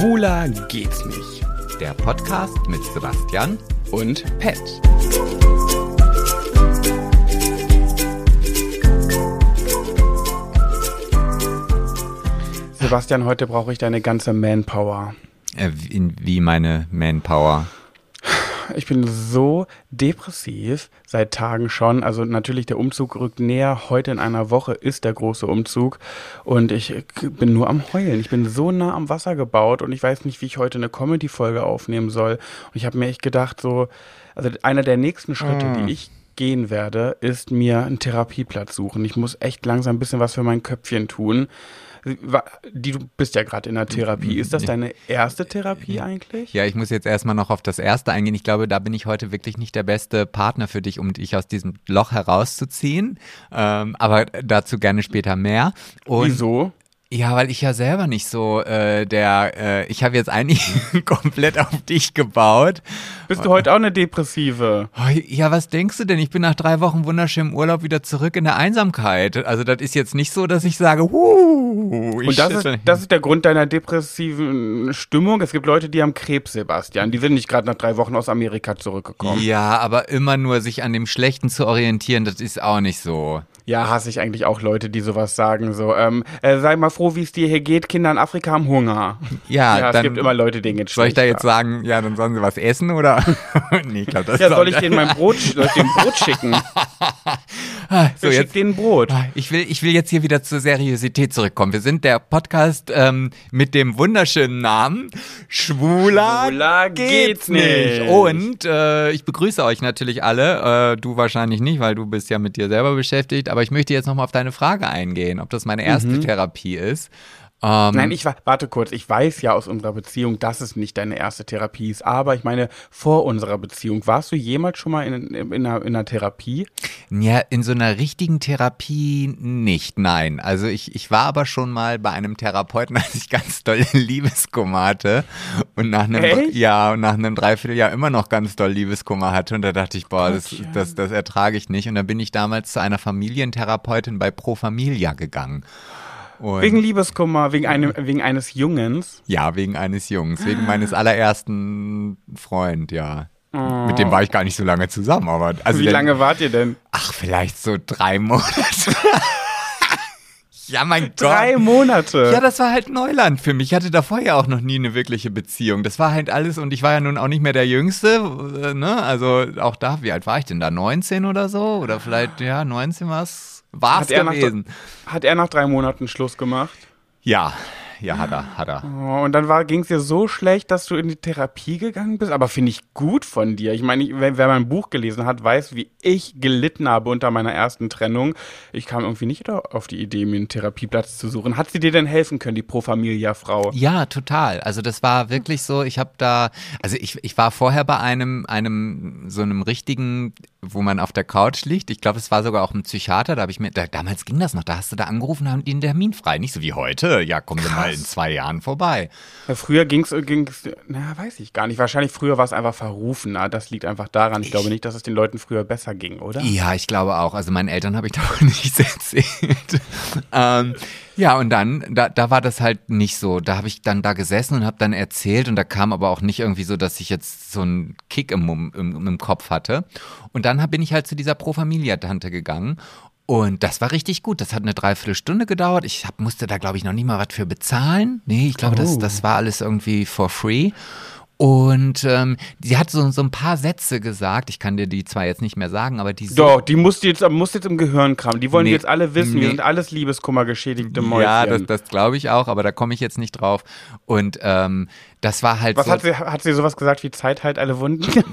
Schwuler geht's nicht. Der Podcast mit Sebastian Und Pet. Sebastian, heute brauche ich deine ganze Manpower. äh, wie, wie meine Manpower. Ich bin so depressiv seit Tagen schon. Also natürlich, der Umzug rückt näher. Heute in einer Woche ist der große Umzug. Und ich bin nur am Heulen. Ich bin so nah am Wasser gebaut und ich weiß nicht, wie ich heute eine Comedy-Folge aufnehmen soll. Und ich habe mir echt gedacht, so, also einer der nächsten Schritte, die ich gehen werde, ist mir einen Therapieplatz suchen. Ich muss echt langsam ein bisschen was für mein Köpfchen tun. Die, du bist ja gerade in der Therapie. Ist das deine erste Therapie eigentlich? Ja, ich muss jetzt erstmal noch auf das erste eingehen. Ich glaube, da bin ich heute wirklich nicht der beste Partner für dich, um dich aus diesem Loch herauszuziehen. Ähm, aber dazu gerne später mehr. Und Wieso? Ja, weil ich ja selber nicht so äh, der, äh, ich habe jetzt eigentlich komplett auf dich gebaut. Bist du heute auch eine Depressive? Ja, was denkst du denn? Ich bin nach drei Wochen wunderschönem Urlaub wieder zurück in der Einsamkeit. Also das ist jetzt nicht so, dass ich sage, huh, ich Und das ist, das ist der Grund deiner depressiven Stimmung. Es gibt Leute, die haben Krebs, Sebastian. Die sind nicht gerade nach drei Wochen aus Amerika zurückgekommen. Ja, aber immer nur sich an dem Schlechten zu orientieren, das ist auch nicht so. Ja, hasse ich eigentlich auch Leute, die sowas sagen. So, ähm, äh, sei mal froh, wie es dir hier geht. Kinder in Afrika haben Hunger. Ja, ja es gibt immer Leute, denen geht's soll ich da jetzt sagen, ja, dann sollen sie was essen oder? nee, ich glaube, das Ja, soll ich denen mein Brot, soll ich denen Brot schicken? so Ich jetzt denen Brot. Ich will, ich will jetzt hier wieder zur Seriosität zurückkommen. Wir sind der Podcast ähm, mit dem wunderschönen Namen Schwuler, Schwuler geht's nicht. Und äh, ich begrüße euch natürlich alle. Äh, du wahrscheinlich nicht, weil du bist ja mit dir selber beschäftigt. Aber ich möchte jetzt nochmal auf deine Frage eingehen, ob das meine erste Therapie ist. Ähm, Nein, ich wa- warte kurz. Ich weiß ja aus unserer Beziehung, dass es nicht deine erste Therapie ist. Aber ich meine, vor unserer Beziehung, warst du jemals schon mal in, in, in, einer, in einer Therapie? Ja, in so einer richtigen Therapie nicht, nein. Also ich, ich war aber schon mal bei einem Therapeuten, als ich ganz doll Liebeskummer hatte und nach einem, Echt? ja, und nach einem Dreivierteljahr immer noch ganz doll Liebeskummer hatte und da dachte ich, boah, das, das, das ertrage ich nicht und dann bin ich damals zu einer Familientherapeutin bei Pro Familia gegangen. Und Wegen Liebeskummer, wegen, einem, wegen eines Jungens. ja, wegen eines Jungs, wegen meines allerersten Freund, ja. Mit dem war ich gar nicht so lange zusammen, aber also Wie der- lange wart ihr denn? Ach, vielleicht so drei Monate. ja, mein Gott. Drei Monate. Ja, das war halt Neuland für mich. Ich hatte davor ja auch noch nie eine wirkliche Beziehung. Das war halt alles und ich war ja nun auch nicht mehr der Jüngste, äh, ne? Also auch da, wie alt war ich denn da? 19 oder so? Oder vielleicht, ja, 19 war's, war's hat, er nach, gewesen. hat er nach drei Monaten Schluss gemacht? Ja, ja, hat er, hat er. Oh, und dann ging es dir so schlecht, dass du in die Therapie gegangen bist. Aber finde ich gut von dir. Ich meine, wer, wer mein Buch gelesen hat, weiß, wie ich gelitten habe unter meiner ersten Trennung. Ich kam irgendwie nicht auf die Idee, mir einen Therapieplatz zu suchen. Hat sie dir denn helfen können, die Pro Familia Frau? Ja, total. Also das war wirklich so, ich habe da, also ich, ich war vorher bei einem, einem, so einem richtigen, wo man auf der Couch liegt. Ich glaube, es war sogar auch ein Psychiater, da habe ich mir, da, damals ging das noch, da hast du da angerufen, haben die einen Termin frei. Nicht so wie heute, ja, kommen Sie mal in zwei Jahren vorbei. Ja, früher ging es, na, weiß ich gar nicht. Wahrscheinlich früher war es einfach verrufener. Das liegt einfach daran. Ich glaube nicht, dass es den Leuten früher besser ging, oder? Ja, ich glaube auch. Also meinen Eltern habe ich doch nichts erzählt. ähm, ja, und dann, da, da war das halt nicht so. Da habe ich dann da gesessen und habe dann erzählt und da kam aber auch nicht irgendwie so, dass ich jetzt so einen Kick im, im, im Kopf hatte. Und dann bin ich halt zu dieser Pro Familia-Tante gegangen und das war richtig gut. Das hat eine Dreiviertelstunde gedauert. Ich hab, musste da, glaube ich, noch nie mal was für bezahlen. Nee, ich glaube, das, Oh. das war alles irgendwie for free. Und ähm, sie hat so, so ein paar Sätze gesagt. Ich kann dir die zwar jetzt nicht mehr sagen, aber die Doch, die musst du jetzt, musst jetzt im Gehirn kramen. Die wollen Nee, jetzt alle wissen. Wir nee. sind alles Liebeskummer geschädigte Mäuschen. Ja, das, das glaube ich auch, aber da komme ich jetzt nicht drauf. Und ähm, das war halt Was so. hat sie, hat sie sowas gesagt wie Zeit halt alle Wunden?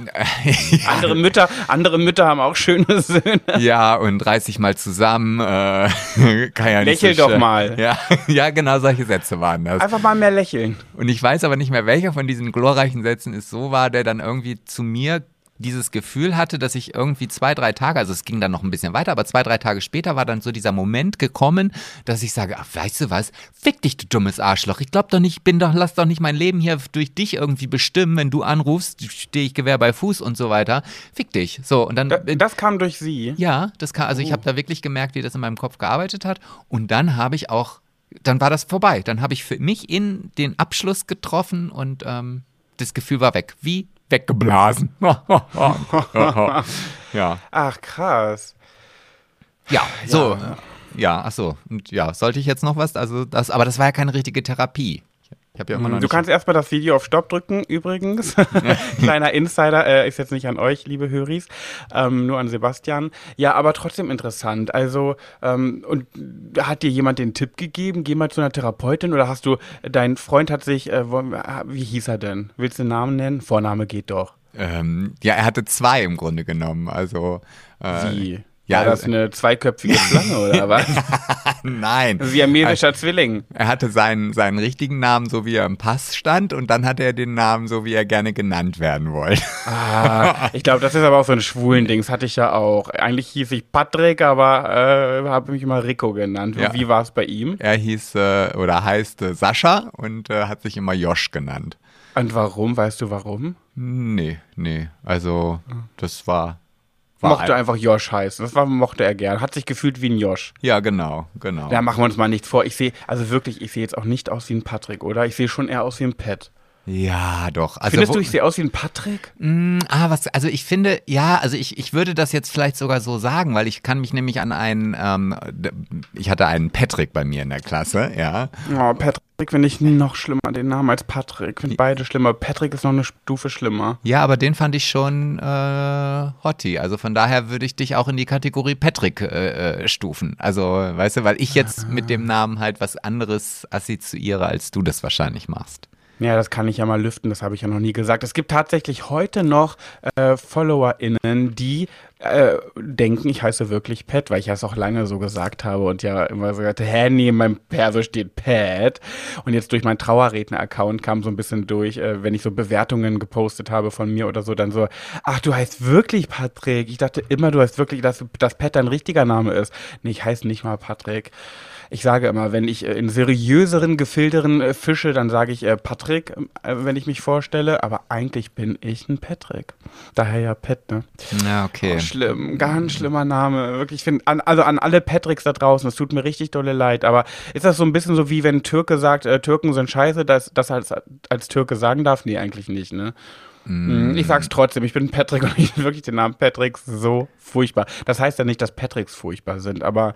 andere, Mütter, andere Mütter haben auch schöne Söhne. ja, und reiß dich mal zusammen. Äh, kann ja nicht Lächel so doch mal. Ja, ja, genau solche Sätze waren das. Einfach mal mehr lächeln. Und ich weiß aber nicht mehr, welcher von diesen glorreichen Sätzen es so war, der dann irgendwie zu mir dieses Gefühl hatte, dass ich irgendwie zwei, drei Tage, also es ging dann noch ein bisschen weiter, aber zwei, drei Tage später war dann so dieser Moment gekommen, dass ich sage, ach, weißt du was, fick dich, du dummes Arschloch. Ich glaub doch nicht, bin doch, lass doch nicht mein Leben hier durch dich irgendwie bestimmen. Wenn du anrufst, stehe ich Gewehr bei Fuß und so weiter. Fick dich. So, und dann. Da, das kam durch sie. ja, das kann, also ich Oh. habe da wirklich gemerkt, wie das in meinem Kopf gearbeitet hat. Und dann habe ich auch dann war das vorbei. Dann habe ich für mich in den Abschluss getroffen und ähm, das Gefühl war weg. Wie weggeblasen. ja. Ach, krass. Ja, so. Ja, ach so. Und ja, sollte ich jetzt noch was? Also das, aber das war ja keine richtige Therapie. Ich habe ja immer noch Du kannst erstmal das Video auf Stopp drücken, übrigens. Kleiner Insider, äh, ist jetzt nicht an euch, liebe Höris, ähm, nur an Sebastian. Ja, aber trotzdem interessant. Also, ähm, und hat dir jemand den Tipp gegeben, geh mal zu einer Therapeutin oder hast du, dein Freund hat sich, äh, wo- wie hieß er denn? Willst du den Namen nennen? Vorname geht doch. Ähm, ja, er hatte zwei im Grunde genommen. Also äh, Wie? Ja, War das also- eine zweiköpfige Schlange oder was? nein. Siamesischer Zwilling. Er hatte seinen, seinen richtigen Namen, so wie er im Pass stand, und dann hatte er den Namen, so wie er gerne genannt werden wollte. Ah, ich glaube, das ist aber auch so ein schwulen Ding. Das hatte ich ja auch. Eigentlich hieß ich Patrick, aber äh, habe mich immer Rico genannt. Ja. Wie war es bei ihm? Er hieß äh, oder heißt äh, Sascha und äh, hat sich immer Josh genannt. Und warum? Weißt du warum? Nee, nee. Also, das war. Mochte ein- einfach Josh heißen. Das war, mochte er gern. Hat sich gefühlt wie ein Josh. Ja, genau, genau. Da machen wir uns mal nichts vor. Ich sehe, also wirklich, ich sehe jetzt auch nicht aus wie ein Patrick, oder? Ich sehe schon eher aus wie ein Pat. Ja, doch. Also, Findest du, ich sehe aus wie ein Patrick? Mm, ah, was, also ich finde, ja, also ich, ich würde das jetzt vielleicht sogar so sagen, weil ich kann mich nämlich an einen, ähm, ich hatte einen Patrick bei mir in der Klasse, ja. Oh, Patrick finde ich noch schlimmer, den Namen als Patrick. Ich finde beide schlimmer. Patrick ist noch eine Stufe schlimmer. Ja, aber den fand ich schon äh, hottie. Also von daher würde ich dich auch in die Kategorie Patrick äh, äh, stufen. Also, weißt du, weil ich jetzt mit dem Namen halt was anderes assoziiere, als du das wahrscheinlich machst. Ja, das kann ich ja mal lüften, das habe ich ja noch nie gesagt. Es gibt tatsächlich heute noch äh, FollowerInnen, die äh, denken, ich heiße wirklich Pat, weil ich das auch lange so gesagt habe und ja immer so gesagt, hä, nee, in meinem Perso steht Pat. Und jetzt durch meinen Trauerredner-Account kam so ein bisschen durch, äh, wenn ich so Bewertungen gepostet habe von mir oder so, dann so, ach, du heißt wirklich Patrick. Ich dachte immer, du heißt wirklich, dass, dass Pat dein richtiger Name ist. Nee, ich heiße nicht mal Patrick. Ich sage immer, wenn ich äh, in seriöseren Gefilderen äh, fische, dann sage ich äh, Patrick, äh, wenn ich mich vorstelle, aber eigentlich bin ich ein Patrick. Daher ja Pat, ne? Ja, okay. Oh, schlimm, ganz schlimmer Name. Wirklich, ich finde, an, also an alle Patricks da draußen, es tut mir richtig dolle leid, aber ist das so ein bisschen so wie wenn ein Türke sagt, Türken sind scheiße, dass das als, als Türke sagen darf? Nee, eigentlich nicht, ne? Mm, Ich sag's trotzdem, ich bin Patrick und ich finde wirklich den Namen Patrick so furchtbar. Das heißt ja nicht, dass Patricks furchtbar sind, aber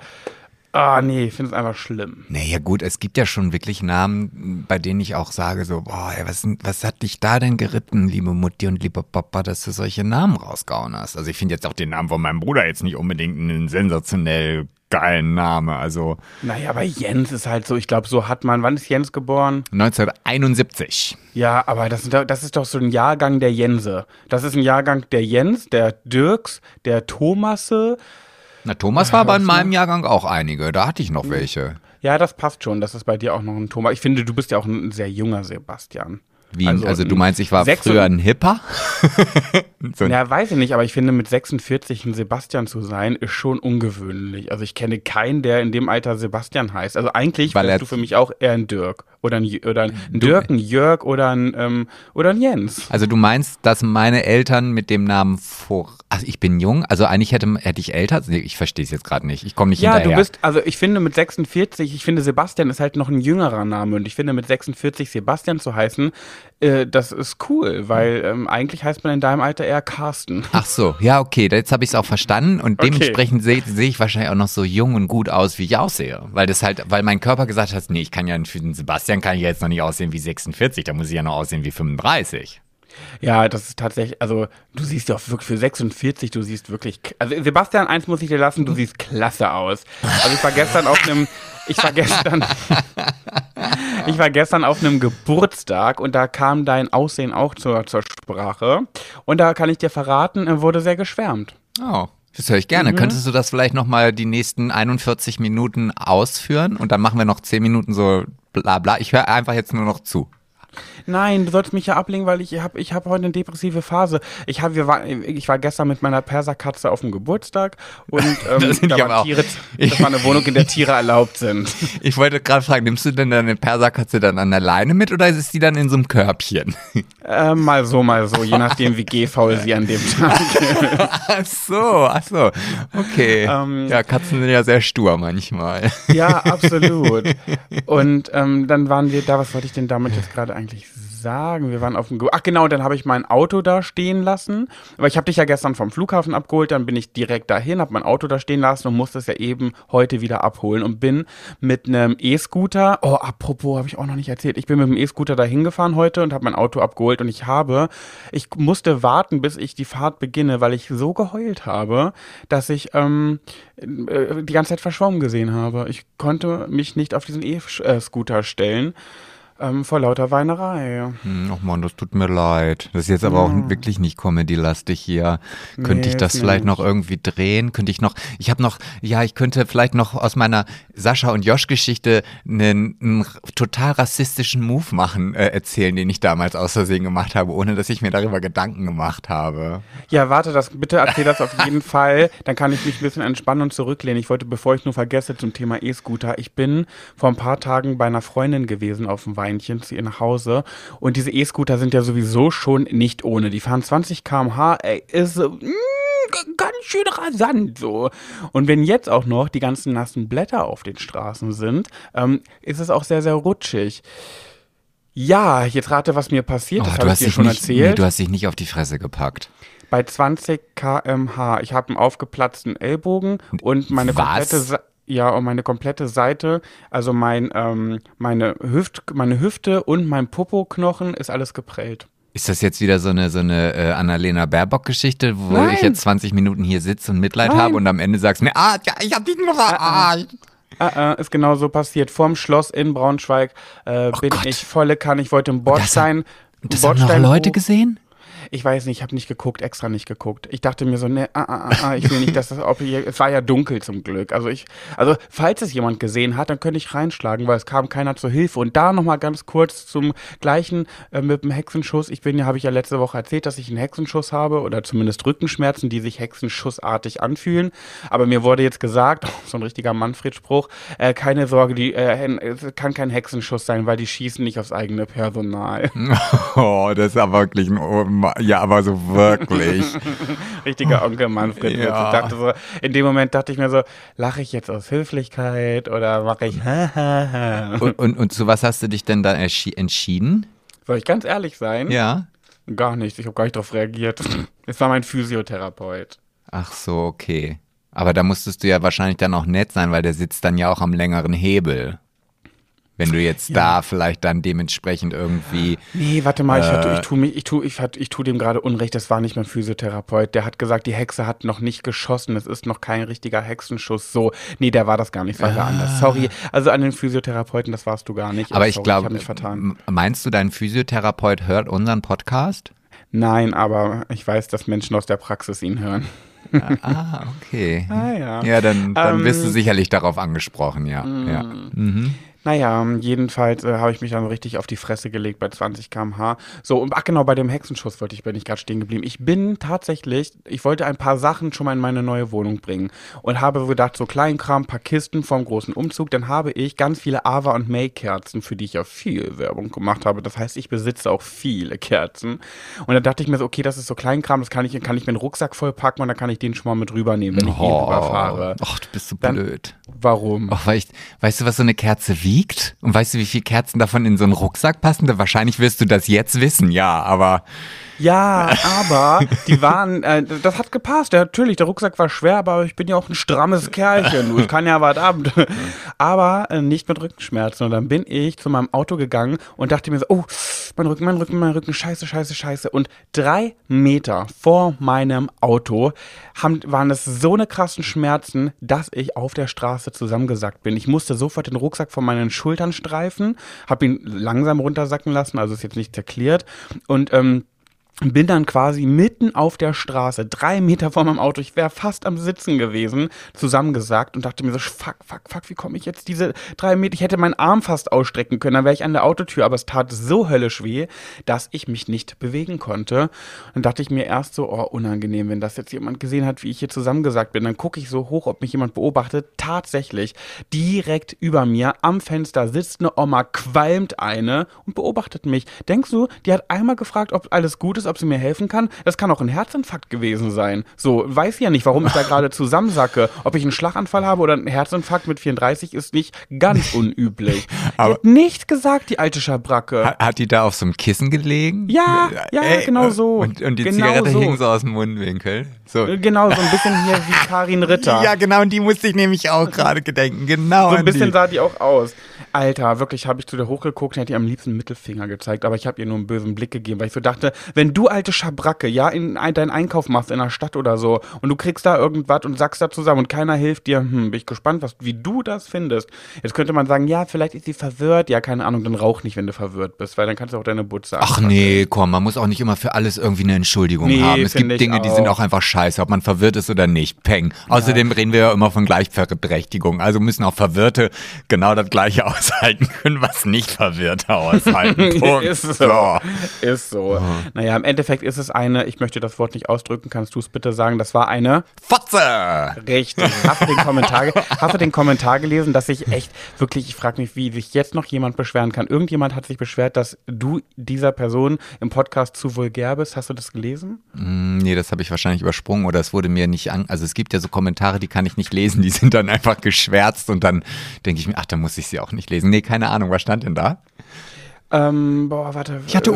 ah nee, ich finde es einfach schlimm. Naja gut, es gibt ja schon wirklich Namen, bei denen ich auch sage so, boah, ey, was, was hat dich da denn geritten, liebe Mutti und lieber Papa, dass du solche Namen rausgehauen hast? Also ich finde jetzt auch den Namen von meinem Bruder jetzt nicht unbedingt einen sensationell geilen Name. Also Naja, aber Jens ist halt so, ich glaube, so hat man, wann ist Jens geboren? 1971. Ja, aber das, ist doch- das ist doch so ein Jahrgang der Jense. Das ist ein Jahrgang der Jens, der Dirks, der Thomasse. Na, Thomas war aber in meinem Jahrgang auch einige, da hatte ich noch welche. Ja, das passt schon, das ist bei dir auch noch ein Thomas. Ich finde, du bist ja auch ein sehr junger Sebastian. Wie, also, Also, du meinst, ich war früher ein Hipper? so ein, Ja, weiß ich nicht, aber ich finde, mit 46 ein Sebastian zu sein, ist schon ungewöhnlich. Also ich kenne keinen, der in dem Alter Sebastian heißt. Also eigentlich Weil wärst du für mich auch eher ein Dirk. Oder ein, oder ein Dirk, ein Jörg oder ein, ähm, oder ein Jens. also du meinst, dass meine Eltern mit dem Namen vor... Also ich bin jung, also eigentlich hätte, hätte ich älter... Nee, ich verstehe es jetzt gerade nicht, ich komme nicht Ja, hinterher. du bist, also ich finde mit 46, ich finde Sebastian ist halt noch ein jüngerer Name und ich finde mit 46 Sebastian zu heißen, äh, das ist cool, weil ähm, eigentlich heißt man in deinem Alter eher Carsten. Ach so, ja, okay, jetzt habe ich es auch verstanden und Okay. dementsprechend sehe seh ich wahrscheinlich auch noch so jung und gut aus, wie ich aussehe. Weil das halt, weil mein Körper gesagt hat, nee, ich kann ja für den Sebastian kann ich jetzt noch nicht aussehen wie 46, da muss ich ja noch aussehen wie 35. Ja, das ist tatsächlich, also du siehst ja auch wirklich für 46, du siehst wirklich, also Sebastian, eins muss ich dir lassen, du siehst klasse aus. Also ich war gestern auf einem, ich war gestern, ich war gestern auf einem Geburtstag und da kam dein Aussehen auch zur, zur Sprache und da kann ich dir verraten, er wurde sehr geschwärmt. Oh, das höre ich gerne. Könntest du das vielleicht nochmal die nächsten 41 Minuten ausführen und dann machen wir noch 10 Minuten so bla bla. Ich höre einfach jetzt nur noch zu. Nein, du sollst mich ja ablegen, weil ich habe ich hab heute eine depressive Phase. Ich, hab, wir war, ich war gestern mit meiner Perserkatze auf dem Geburtstag und ähm, Das sind da die war aber auch- Tiere, das war eine Wohnung, in der Tiere erlaubt sind. Ich wollte gerade fragen, nimmst du denn deine Perserkatze dann an der Leine mit oder ist die dann in so einem Körbchen? Äh, mal so, mal so, je nachdem, wie gehfaul sie an dem Tag ach so, ach so. Okay. Ähm, ja, Katzen sind ja sehr stur manchmal. Ja, absolut. Und ähm, dann waren wir da, was wollte ich denn damit jetzt gerade eigentlich sagen? Wir waren auf dem, Ge ach genau, dann habe ich mein Auto da stehen lassen. Aber ich habe dich ja gestern vom Flughafen abgeholt, dann bin ich direkt dahin, habe mein Auto da stehen lassen und musste es ja eben heute wieder abholen und bin mit einem E-Scooter, oh, apropos, habe ich auch noch nicht erzählt, ich bin mit dem E-Scooter da hingefahren heute und habe mein Auto abgeholt und ich habe, ich musste warten, bis ich die Fahrt beginne, weil ich so geheult habe, dass ich ähm, äh, die ganze Zeit verschwommen gesehen habe. Ich konnte mich nicht auf diesen E-Scooter stellen. Ähm, vor lauter Weinerei. Hm, Ach man, das tut mir leid. Das ist jetzt aber auch wirklich nicht Comedy-lastig hier. Könnte ich Nee, das vielleicht nicht. noch irgendwie drehen? Könnte ich noch, ich habe noch, ja, ich könnte vielleicht noch aus meiner Sascha und Josh-Geschichte einen, einen total rassistischen Move machen, äh, erzählen, den ich damals aus Versehen gemacht habe, ohne dass ich mir darüber Gedanken gemacht habe. Ja, warte, das, bitte erzähl das auf jeden Fall. Dann kann ich mich ein bisschen entspannen und zurücklehnen. Ich wollte, bevor ich nur vergesse zum Thema E-Scooter, ich bin vor ein paar Tagen bei einer Freundin gewesen auf dem Weinchen zu ihr nach Hause. Und diese E-Scooter sind ja sowieso schon nicht ohne. Die fahren 20 km/h, ey, ist so, mm, g- ganz schön rasant so. Und wenn jetzt auch noch die ganzen nassen Blätter auf den Straßen sind, ähm, ist es auch sehr, sehr rutschig. Ja, jetzt rate, was mir passiert. das Oh, habe ich dir schon nicht, erzählt. Nee, du hast dich nicht auf die Fresse gepackt. bei 20 km/h. Ich habe einen aufgeplatzten Ellbogen und meine Was? komplette Se ja und meine komplette Seite, also mein ähm, meine Hüft meine Hüfte und mein Popoknochen ist alles geprellt. Ist das jetzt wieder so eine, so eine äh, Annalena Baerbock-Geschichte, wo Nein. ich jetzt 20 Minuten hier sitze und Mitleid Nein. habe und am Ende sagst mir, ah, ja, ich hab dich nur verarscht. Äh, äh, ist genau so passiert. Vorm Schloss in Braunschweig äh, bin Gott. ich volle Kanne. Ich wollte im das Bordstein. Und das haben noch Leute gesehen? Ich weiß nicht, ich habe nicht geguckt, extra nicht geguckt. Ich dachte mir so, ne, ah, ah, ah, ah, ich will nicht, dass das, ob hier, es war ja dunkel zum Glück. Also ich, also falls es jemand gesehen hat, dann könnte ich reinschlagen, weil es kam keiner zur Hilfe. Und da nochmal ganz kurz zum gleichen äh, mit dem Hexenschuss. Ich bin ja, habe ich ja letzte Woche erzählt, dass ich einen Hexenschuss habe oder zumindest Rückenschmerzen, die sich hexenschussartig anfühlen. Aber mir wurde jetzt gesagt, so ein richtiger Manfred-Spruch, äh, keine Sorge, die, äh, kann kein Hexenschuss sein, weil die schießen nicht aufs eigene Personal. Oh, das ist aber wirklich ein, oh, ja, aber so wirklich. richtiger Onkel Manfred. Ja. Ich dachte so, in dem Moment dachte ich mir so, lache ich jetzt aus Höflichkeit oder mache ich und, und, und zu was hast du dich denn da erschi- entschieden? Soll ich ganz ehrlich sein? Ja. Gar nichts, ich habe gar nicht darauf reagiert. Es war mein Physiotherapeut. Ach so, okay. Aber da musstest du ja wahrscheinlich dann auch nett sein, weil der sitzt dann ja auch am längeren Hebel. Wenn du jetzt da vielleicht dann dementsprechend irgendwie. Nee, warte mal, ich, Äh. hatte, ich tue mich, ich tu, ich, hat- ich tu dem gerade Unrecht, das war nicht mein Physiotherapeut. Der hat gesagt, die Hexe hat noch nicht geschossen, es ist noch kein richtiger Hexenschuss. So, nee, der war das gar nicht, das war wer anders. Sorry, also an den Physiotherapeuten, das warst du gar nicht. Ah. Aber Oh, ich glaube, Ich habe mich vertan. m- meinst du, dein Physiotherapeut hört unseren Podcast? Nein, aber ich weiß, dass Menschen aus der Praxis ihn hören. Ah, okay. Ah, ja. Ja, dann, dann bist du Ähm, sicherlich darauf angesprochen, ja. ja. Mhm. Naja, jedenfalls äh, habe ich mich dann richtig auf die Fresse gelegt bei 20 km/h. So, und ach genau, bei dem Hexenschuss wollte ich, bin ich gerade stehen geblieben. Ich bin tatsächlich, ich wollte ein paar Sachen schon mal in meine neue Wohnung bringen und habe gedacht, so Kleinkram, paar Kisten vom großen Umzug. Dann habe ich ganz viele Ava und May Kerzen, für die ich ja viel Werbung gemacht habe. Das heißt, ich besitze auch viele Kerzen. Und dann dachte ich mir so, okay, das ist so Kleinkram, das kann ich, kann ich mir einen Rucksack vollpacken und dann kann ich den schon mal mit rübernehmen, wenn ich ihn rüberfahre. Ach, du bist so Dann- blöd. Warum? Ach, weil ich, weißt du, was so eine Kerze wiegt? Und weißt du, wie viele Kerzen davon in so einen Rucksack passen? Wahrscheinlich wirst du das jetzt wissen, ja, aber Ja, aber die waren, äh, das hat gepasst. Ja, natürlich, der Rucksack war schwer, aber ich bin ja auch ein strammes Kerlchen. Ich kann ja was ab. Aber äh, nicht mit Rückenschmerzen. Und dann bin ich zu meinem Auto gegangen und dachte mir so, oh, mein Rücken, mein Rücken, mein Rücken, scheiße, scheiße, scheiße. Und drei Meter vor meinem Auto haben, waren es so eine krassen Schmerzen, dass ich auf der Straße zusammengesackt bin. Ich musste sofort den Rucksack von meinen Schultern streifen, habe ihn langsam runtersacken lassen, also ist jetzt nicht zerklärt. Und ähm, bin dann quasi mitten auf der Straße, drei Meter vor meinem Auto, ich wäre fast am Sitzen gewesen, zusammengesagt und dachte mir so, fuck, fuck, fuck, wie komme ich jetzt diese drei Meter, ich hätte meinen Arm fast ausstrecken können, dann wäre ich an der Autotür, aber es tat so höllisch weh, dass ich mich nicht bewegen konnte. Dann dachte ich mir erst so, oh, unangenehm, wenn das jetzt jemand gesehen hat, wie ich hier zusammengesagt bin, dann gucke ich so hoch, ob mich jemand beobachtet. Tatsächlich, direkt über mir am Fenster sitzt eine Oma, qualmt eine und beobachtet mich. Denkst du, die hat einmal gefragt, ob alles gut ist, ob sie mir helfen kann. Das kann auch ein Herzinfarkt gewesen sein. So, weiß ja nicht, warum ich da gerade zusammensacke. Ob ich einen Schlaganfall habe oder einen Herzinfarkt mit 34 ist nicht ganz unüblich. Aber die hat nichts gesagt, die alte Schabracke. Hat, hat, die da auf so einem Kissen gelegen? Ja, ja, Ey, genau so. Und, und die genau Zigarette so. hing so aus dem Mundwinkel. So. Genau, so ein bisschen hier wie Karin Ritter. Ja, genau, und die musste ich nämlich auch gerade gedenken. Genau. So ein bisschen die. sah die auch aus. Alter, wirklich habe ich zu der hochgeguckt und hätte ihr am liebsten Mittelfinger gezeigt, aber ich habe ihr nur einen bösen Blick gegeben, weil ich so dachte, wenn du alte Schabracke, ja, in ein, deinen Einkauf machst in der Stadt oder so und du kriegst da irgendwas und sagst da zusammen und keiner hilft dir, hm, bin ich gespannt, was, wie du das findest. Jetzt könnte man sagen, ja, vielleicht ist sie verwirrt, ja, keine Ahnung, dann rauch nicht, wenn du verwirrt bist, weil dann kannst du auch deine Butze Ach nee, komm, man muss auch nicht immer für alles irgendwie eine Entschuldigung Nee, haben. Es gibt Dinge, die sind auch einfach scheiße, ob man verwirrt ist oder nicht. Peng. Außerdem reden wir ja immer von Gleichberechtigung. Also müssen auch Verwirrte genau das Gleiche aushalten können, was nicht Verwirrte aushalten. Punkt. ist so. Ist so. Naja, im Endeffekt ist es eine, ich möchte das Wort nicht ausdrücken, kannst du es bitte sagen, das war eine Fotze! Richtig. Hast du den Kommentar, hast du den Kommentar gelesen, dass ich echt wirklich, ich frage mich, wie sich jetzt noch jemand beschweren kann. Irgendjemand hat sich beschwert, dass du dieser Person im Podcast zu vulgär bist. Hast du das gelesen? Hm, Nee, das habe ich wahrscheinlich übersprungen oder es wurde mir nicht an. Also es gibt ja so Kommentare, die kann ich nicht lesen, die sind dann einfach geschwärzt und dann denke ich mir, ach, dann muss ich sie auch nicht lesen. Nee, keine Ahnung, was stand denn da? Ähm, boah, warte. Ich hatte äh,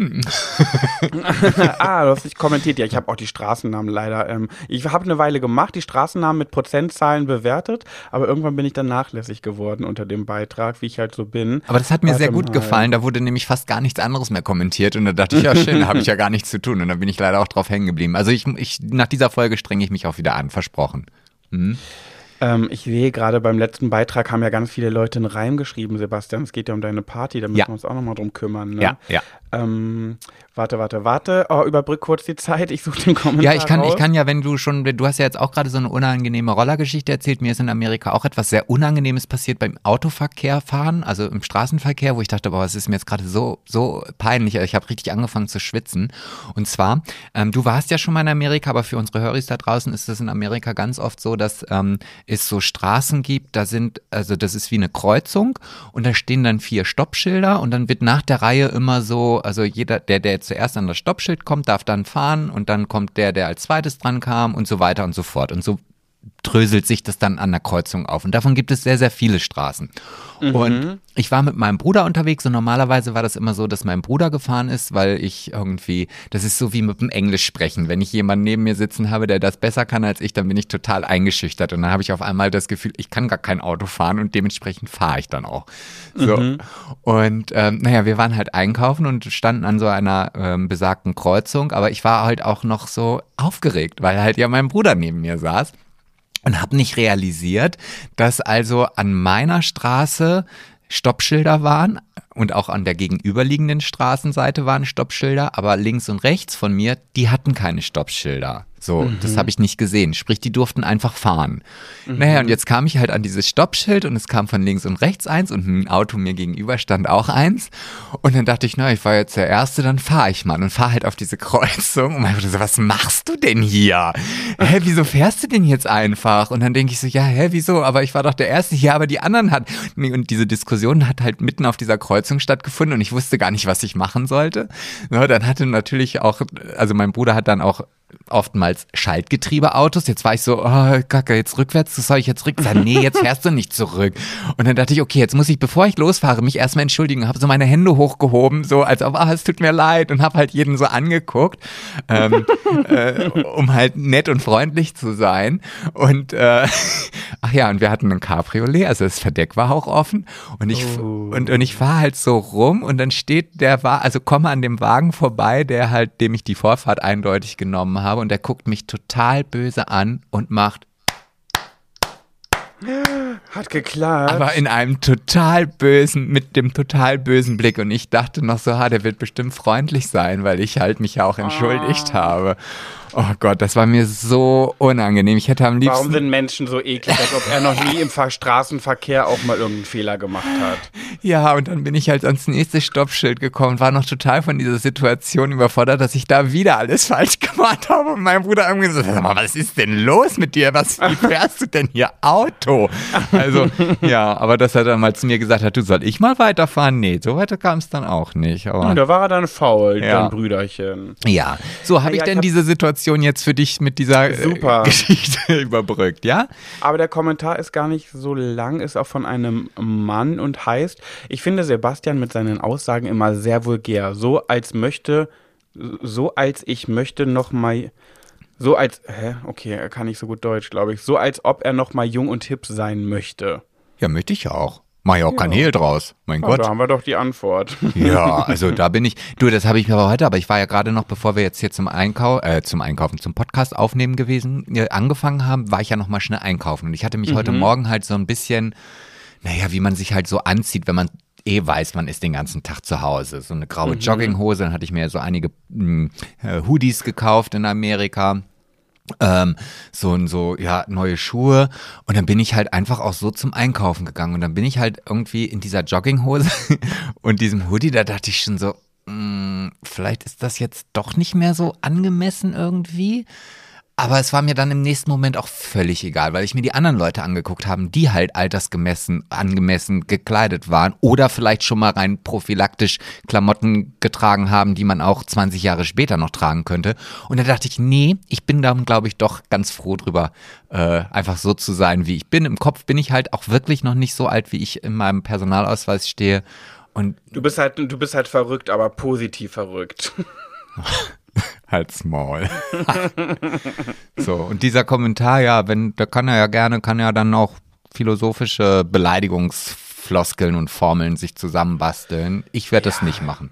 Urlaub. ah, du hast nicht kommentiert. Ja, ich habe auch die Straßennamen leider. Ähm, ich habe eine Weile gemacht, die Straßennamen mit Prozentzahlen bewertet, aber irgendwann bin ich dann nachlässig geworden unter dem Beitrag, wie ich halt so bin. Aber das hat mir Warte sehr gut mal. gefallen. Da wurde nämlich fast gar nichts anderes mehr kommentiert und da dachte ich, ja schön, da habe ich ja gar nichts zu tun und dann bin ich leider auch drauf hängen geblieben. Also ich, ich nach dieser Folge strenge ich mich auch wieder an, versprochen. Ähm, ich sehe gerade beim letzten Beitrag haben ja ganz viele Leute einen Reim geschrieben, Sebastian. Es geht ja um deine Party, da müssen Ja. wir uns auch nochmal drum kümmern. Ne? Ja, ja. Ähm, warte, warte, warte. Oh, überbrück kurz die Zeit. Ich suche den Kommentar. Ja, ich kann, raus. ich kann ja, wenn du schon, du hast ja jetzt auch gerade so eine unangenehme Rollergeschichte erzählt. Mir ist in Amerika auch etwas sehr Unangenehmes passiert beim Autoverkehr fahren, also im Straßenverkehr, wo ich dachte, boah, es ist mir jetzt gerade so, so peinlich. Ich habe richtig angefangen zu schwitzen. Und zwar, ähm, du warst ja schon mal in Amerika, aber für unsere Höris da draußen ist es in Amerika ganz oft so, dass ähm, es so Straßen gibt, da sind, also das ist wie eine Kreuzung und da stehen dann vier Stoppschilder und dann wird nach der Reihe immer so, also jeder, der, der zuerst an das Stoppschild kommt, darf dann fahren und dann kommt der, der als zweites dran kam und so weiter und so fort. Und so dröselt sich das dann an der Kreuzung auf. Und davon gibt es sehr, sehr viele Straßen. Und ich war mit meinem Bruder unterwegs und normalerweise war das immer so, dass mein Bruder gefahren ist, weil ich irgendwie, das ist so wie mit dem Englisch sprechen. Wenn ich jemanden neben mir sitzen habe, der das besser kann als ich, dann bin ich total eingeschüchtert. Und dann habe ich auf einmal das Gefühl, ich kann gar kein Auto fahren und dementsprechend fahre ich dann auch. So. Und ähm, naja, wir waren halt einkaufen und standen an so einer ähm, besagten Kreuzung, aber ich war halt auch noch so aufgeregt, weil halt ja mein Bruder neben mir saß und habe nicht realisiert, dass also an meiner Straße Stoppschilder waren und auch an der gegenüberliegenden Straßenseite waren Stoppschilder, aber links und rechts von mir, die hatten keine Stoppschilder. So, das habe ich nicht gesehen. Sprich, die durften einfach fahren. Naja, und jetzt kam ich halt an dieses Stoppschild und es kam von links und rechts eins und ein Auto mir gegenüber stand auch eins. Und dann dachte ich, na, ich war jetzt der Erste, dann fahre ich mal und fahre halt auf diese Kreuzung. Und mein Bruder so, was machst du denn hier? Hä, wieso fährst du denn jetzt einfach? Und dann denke ich so, ja, hä, wieso? Aber ich war doch der Erste hier, aber die anderen hat. Und diese Diskussion hat halt mitten auf dieser Kreuzung stattgefunden und ich wusste gar nicht, was ich machen sollte. Ja, dann hatte natürlich auch, also mein Bruder hat dann auch oftmals Schaltgetriebeautos. Jetzt war ich so, oh, Kacke, jetzt rückwärts, soll ich jetzt rück? Sagen, nee, jetzt fährst du nicht zurück. Und dann dachte ich, okay, jetzt muss ich, bevor ich losfahre, mich erstmal entschuldigen. Habe so meine Hände hochgehoben, so als ob, ah, es tut mir leid und habe halt jeden so angeguckt, ähm, äh, um halt nett und freundlich zu sein. Und äh, ach ja, und wir hatten ein Cabriolet, also das Verdeck war auch offen. Und ich und, und ich fahre halt so rum und dann steht der war, also komme an dem Wagen vorbei, der halt, dem ich die Vorfahrt eindeutig genommen habe und der guckt mich total böse an und macht Hat geklappt. Aber in einem total bösen, mit dem total bösen Blick. Und ich dachte noch so, ha, der wird bestimmt freundlich sein, weil ich halt mich ja auch entschuldigt habe. Oh Gott, das war mir so unangenehm. Ich hätte am liebsten. Warum sind Menschen so eklig, als ob er noch nie im Ver Straßenverkehr auch mal irgendeinen Fehler gemacht hat? Ja, und dann bin ich halt ans nächste Stoppschild gekommen, war noch total von dieser Situation überfordert, dass ich da wieder alles falsch gemacht habe. Und mein Bruder sag mal, was ist denn los mit dir? Was, wie fährst du denn hier Auto? Also, ja, aber dass er dann mal zu mir gesagt hat, du soll ich mal weiterfahren? Nee, so weiter kam es dann auch nicht. Aber Und da war er dann faul, Ja. dein Brüderchen. ja, so habe Ja, ich ich denn hab- diese Situation jetzt für dich mit dieser äh, Super. Geschichte überbrückt, ja? Aber der Kommentar ist gar nicht so lang, ist auch von einem Mann und heißt, ich finde Sebastian mit seinen Aussagen immer sehr vulgär. So als möchte, so als ich möchte noch mal, so als, hä, okay, er kann nicht so gut Deutsch, glaube ich. So als ob er noch mal jung und hip sein möchte. Ja, möchte ich auch. Mach ja auch kein Hehl draus. Mein Ja, Gott. da haben wir doch die Antwort. Ja, also da bin ich. Du, das habe ich mir aber heute, aber ich war ja gerade noch, bevor wir jetzt hier zum Einkauf, äh, zum Einkaufen, zum Podcast aufnehmen gewesen, äh, angefangen haben, war ich ja noch mal schnell einkaufen. Und ich hatte mich heute Morgen halt so ein bisschen, naja, wie man sich halt so anzieht, wenn man eh weiß, man ist den ganzen Tag zu Hause. So eine graue Jogginghose, dann hatte ich mir so einige mh, äh, Hoodies gekauft in Amerika ähm, so und so, ja, neue Schuhe. Und dann bin ich halt einfach auch so zum Einkaufen gegangen. Und dann bin ich halt irgendwie in dieser Jogginghose und diesem Hoodie, da dachte ich schon so, mh, vielleicht ist das jetzt doch nicht mehr so angemessen irgendwie. Aber es war mir dann im nächsten Moment auch völlig egal, weil ich mir die anderen Leute angeguckt haben, die halt altersgemessen, angemessen gekleidet waren oder vielleicht schon mal rein prophylaktisch Klamotten getragen haben, die man auch 20 Jahre später noch tragen könnte. Und da dachte ich, nee, ich bin dann, glaube ich, doch ganz froh drüber, äh, einfach so zu sein, wie ich bin. Im Kopf bin ich halt auch wirklich noch nicht so alt, wie ich in meinem Personalausweis stehe. Und Du bist halt, du bist halt verrückt, aber positiv verrückt. halt small. so, und dieser Kommentar, ja, wenn, da kann er ja gerne, kann er dann auch philosophische Beleidigungsfloskeln und Formeln sich zusammenbasteln. Ich werde das nicht machen.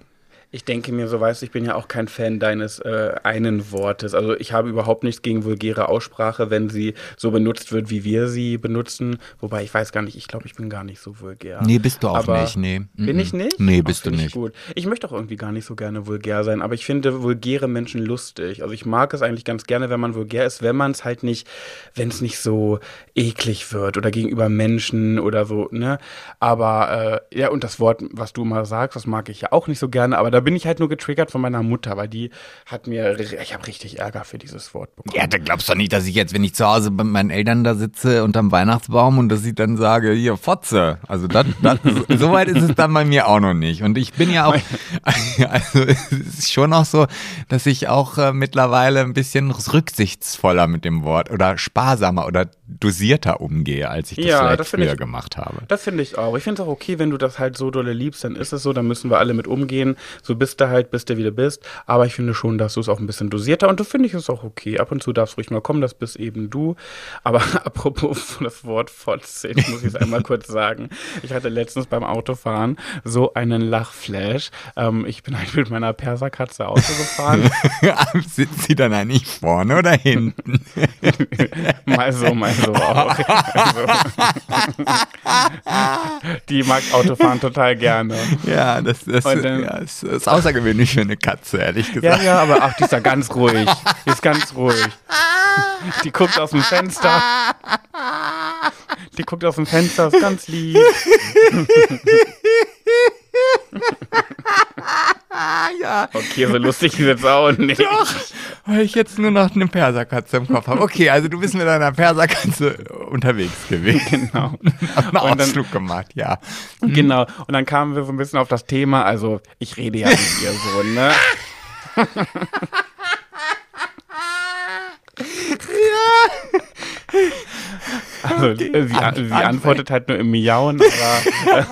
Ich denke mir, so weißt du, ich bin ja auch kein Fan deines äh, einen Wortes. Also ich habe überhaupt nichts gegen vulgäre Aussprache, wenn sie so benutzt wird, wie wir sie benutzen. Wobei ich weiß gar nicht, ich glaube, ich bin gar nicht so vulgär. Nee, bist du auch Aber nicht, nee. Bin ich nicht? Nee, Ach, bist du find ich nicht. Gut. Ich möchte auch irgendwie gar nicht so gerne vulgär sein, aber ich finde vulgäre Menschen lustig. Also ich mag es eigentlich ganz gerne, wenn man vulgär ist, wenn man es halt nicht, wenn es nicht so eklig wird oder gegenüber Menschen oder so, ne? Aber äh, ja, und das Wort, was du mal sagst, das mag ich ja auch nicht so gerne, aber da bin ich halt nur getriggert von meiner Mutter, weil die hat mir, ich habe richtig Ärger für dieses Wort bekommen. Ja, da glaubst du nicht, dass ich jetzt, wenn ich zu Hause bei meinen Eltern da sitze unterm Weihnachtsbaum und dass ich dann sage, hier, Fotze. Also das, das, so weit ist es dann bei mir auch noch nicht. Und ich bin ja auch, also es ist schon auch so, dass ich auch äh, mittlerweile ein bisschen rücksichtsvoller mit dem Wort oder sparsamer oder dosierter umgehe, als ich das Ja, vielleicht das früher ich- gemacht habe. Das finde ich auch. Ich finde es auch okay, wenn du das halt so dolle liebst, dann ist es so, dann müssen wir alle mit umgehen. So bist du halt, bist du wie du bist. Aber ich finde schon, dass du es auch ein bisschen dosierter und du finde ich es auch okay. Ab und zu darfst du ruhig mal kommen, das bist eben du. Aber apropos das Wort Fotze, ich muss es einmal kurz sagen. Ich hatte letztens beim Autofahren so einen Lachflash. Ähm, ich bin halt mit meiner Perserkatze Auto gefahren. Sitzt sie dann eigentlich vorne oder hinten? mal so, mal so auch. Also, die mag Autofahren total gerne. ja, das, das, dann- ja, das ist außergewöhnlich für eine Katze, ehrlich Ja, gesagt. ja, aber ach, die ist ja ganz ruhig. Die ist ganz ruhig. Die guckt aus dem Fenster. Die guckt aus dem Fenster, ist ganz lieb. ja. Okay, so lustig ist jetzt auch nicht. Doch, weil ich jetzt nur noch eine Perserkatze im Kopf habe. Okay, also du bist mit deiner Perserkatze unterwegs gewesen. Genau. Hab einen Und dann- Ausflug gemacht, ja. Genau. Und dann kamen wir so ein bisschen auf das Thema. Also, ich rede ja mit ihr so, ne? Also, sie, sie antwortet halt nur im Miauen, aber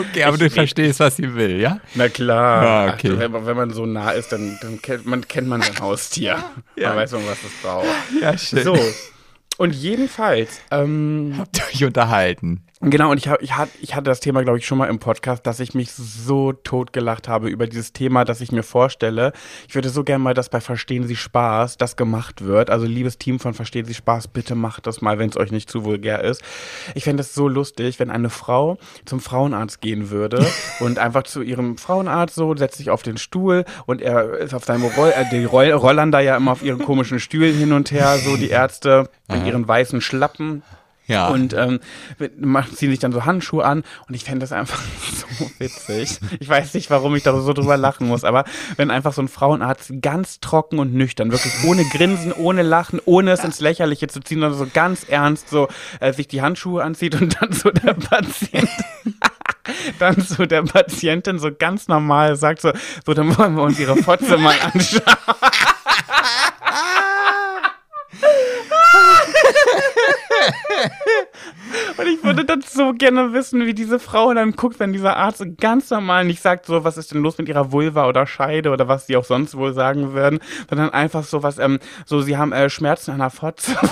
Okay, aber du verstehst, was sie will, ja? Na klar. Ah, okay. Also, wenn, man- wenn man so nah ist, dann, dann kennt, man, kennt man sein Haustier. Ja. Man weiß man, was es braucht. Ja, stimmt. So. Und jedenfalls, ähm, Habt ihr euch unterhalten? Genau, und ich, hab, ich, ich hatte das Thema, glaube ich, schon mal im Podcast, dass ich mich so totgelacht habe über dieses Thema, dass ich mir vorstelle, ich würde so gerne mal, dass bei Verstehen Sie Spaß das gemacht wird. Also, liebes Team von Verstehen Sie Spaß, bitte macht das mal, wenn es euch nicht zu vulgär ist. Ich fände es so lustig, wenn eine Frau zum Frauenarzt gehen würde und einfach zu ihrem Frauenarzt so, setzt sich auf den Stuhl und er ist auf seinem Roll, äh, die Roll, rollern da ja immer auf ihren komischen Stühlen hin und her, so die Ärzte in ihren weißen Schlappen. Ja. Und ähm, machen, ziehen sich dann so Handschuhe an und ich fände das einfach so witzig. Ich weiß nicht, warum ich da so drüber lachen muss, aber wenn einfach so ein Frauenarzt ganz trocken und nüchtern, wirklich ohne Grinsen, ohne Lachen, ohne es ins Lächerliche zu ziehen, sondern so ganz ernst so äh, sich die Handschuhe anzieht und dann so der Patient dann so der Patientin so ganz normal sagt so, so dann wollen wir uns ihre Fotze mal anschauen. Und ich würde dann so gerne wissen, wie diese Frau dann guckt, wenn dieser Arzt ganz normal nicht sagt, so, was ist denn los mit ihrer Vulva oder Scheide oder was sie auch sonst wohl sagen würden, sondern einfach so was, ähm, so, sie haben äh, Schmerzen an der Fotze.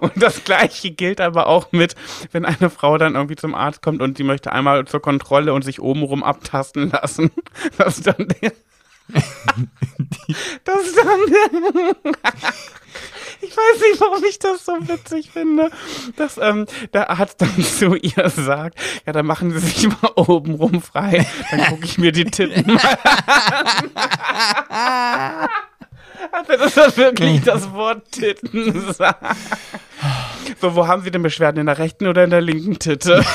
Und das Gleiche gilt aber auch mit, wenn eine Frau dann irgendwie zum Arzt kommt und sie möchte einmal zur Kontrolle und sich obenrum abtasten lassen, dass dann der, dass dann der, ich weiß nicht, warum ich das so witzig finde, dass ähm, der Arzt dann zu ihr sagt, ja, dann machen Sie sich mal obenrum frei, dann gucke ich mir die Titten mal an. Also, dass er wirklich das Wort Titten sagt. So, wo haben Sie denn Beschwerden? In der rechten oder in der linken Titte?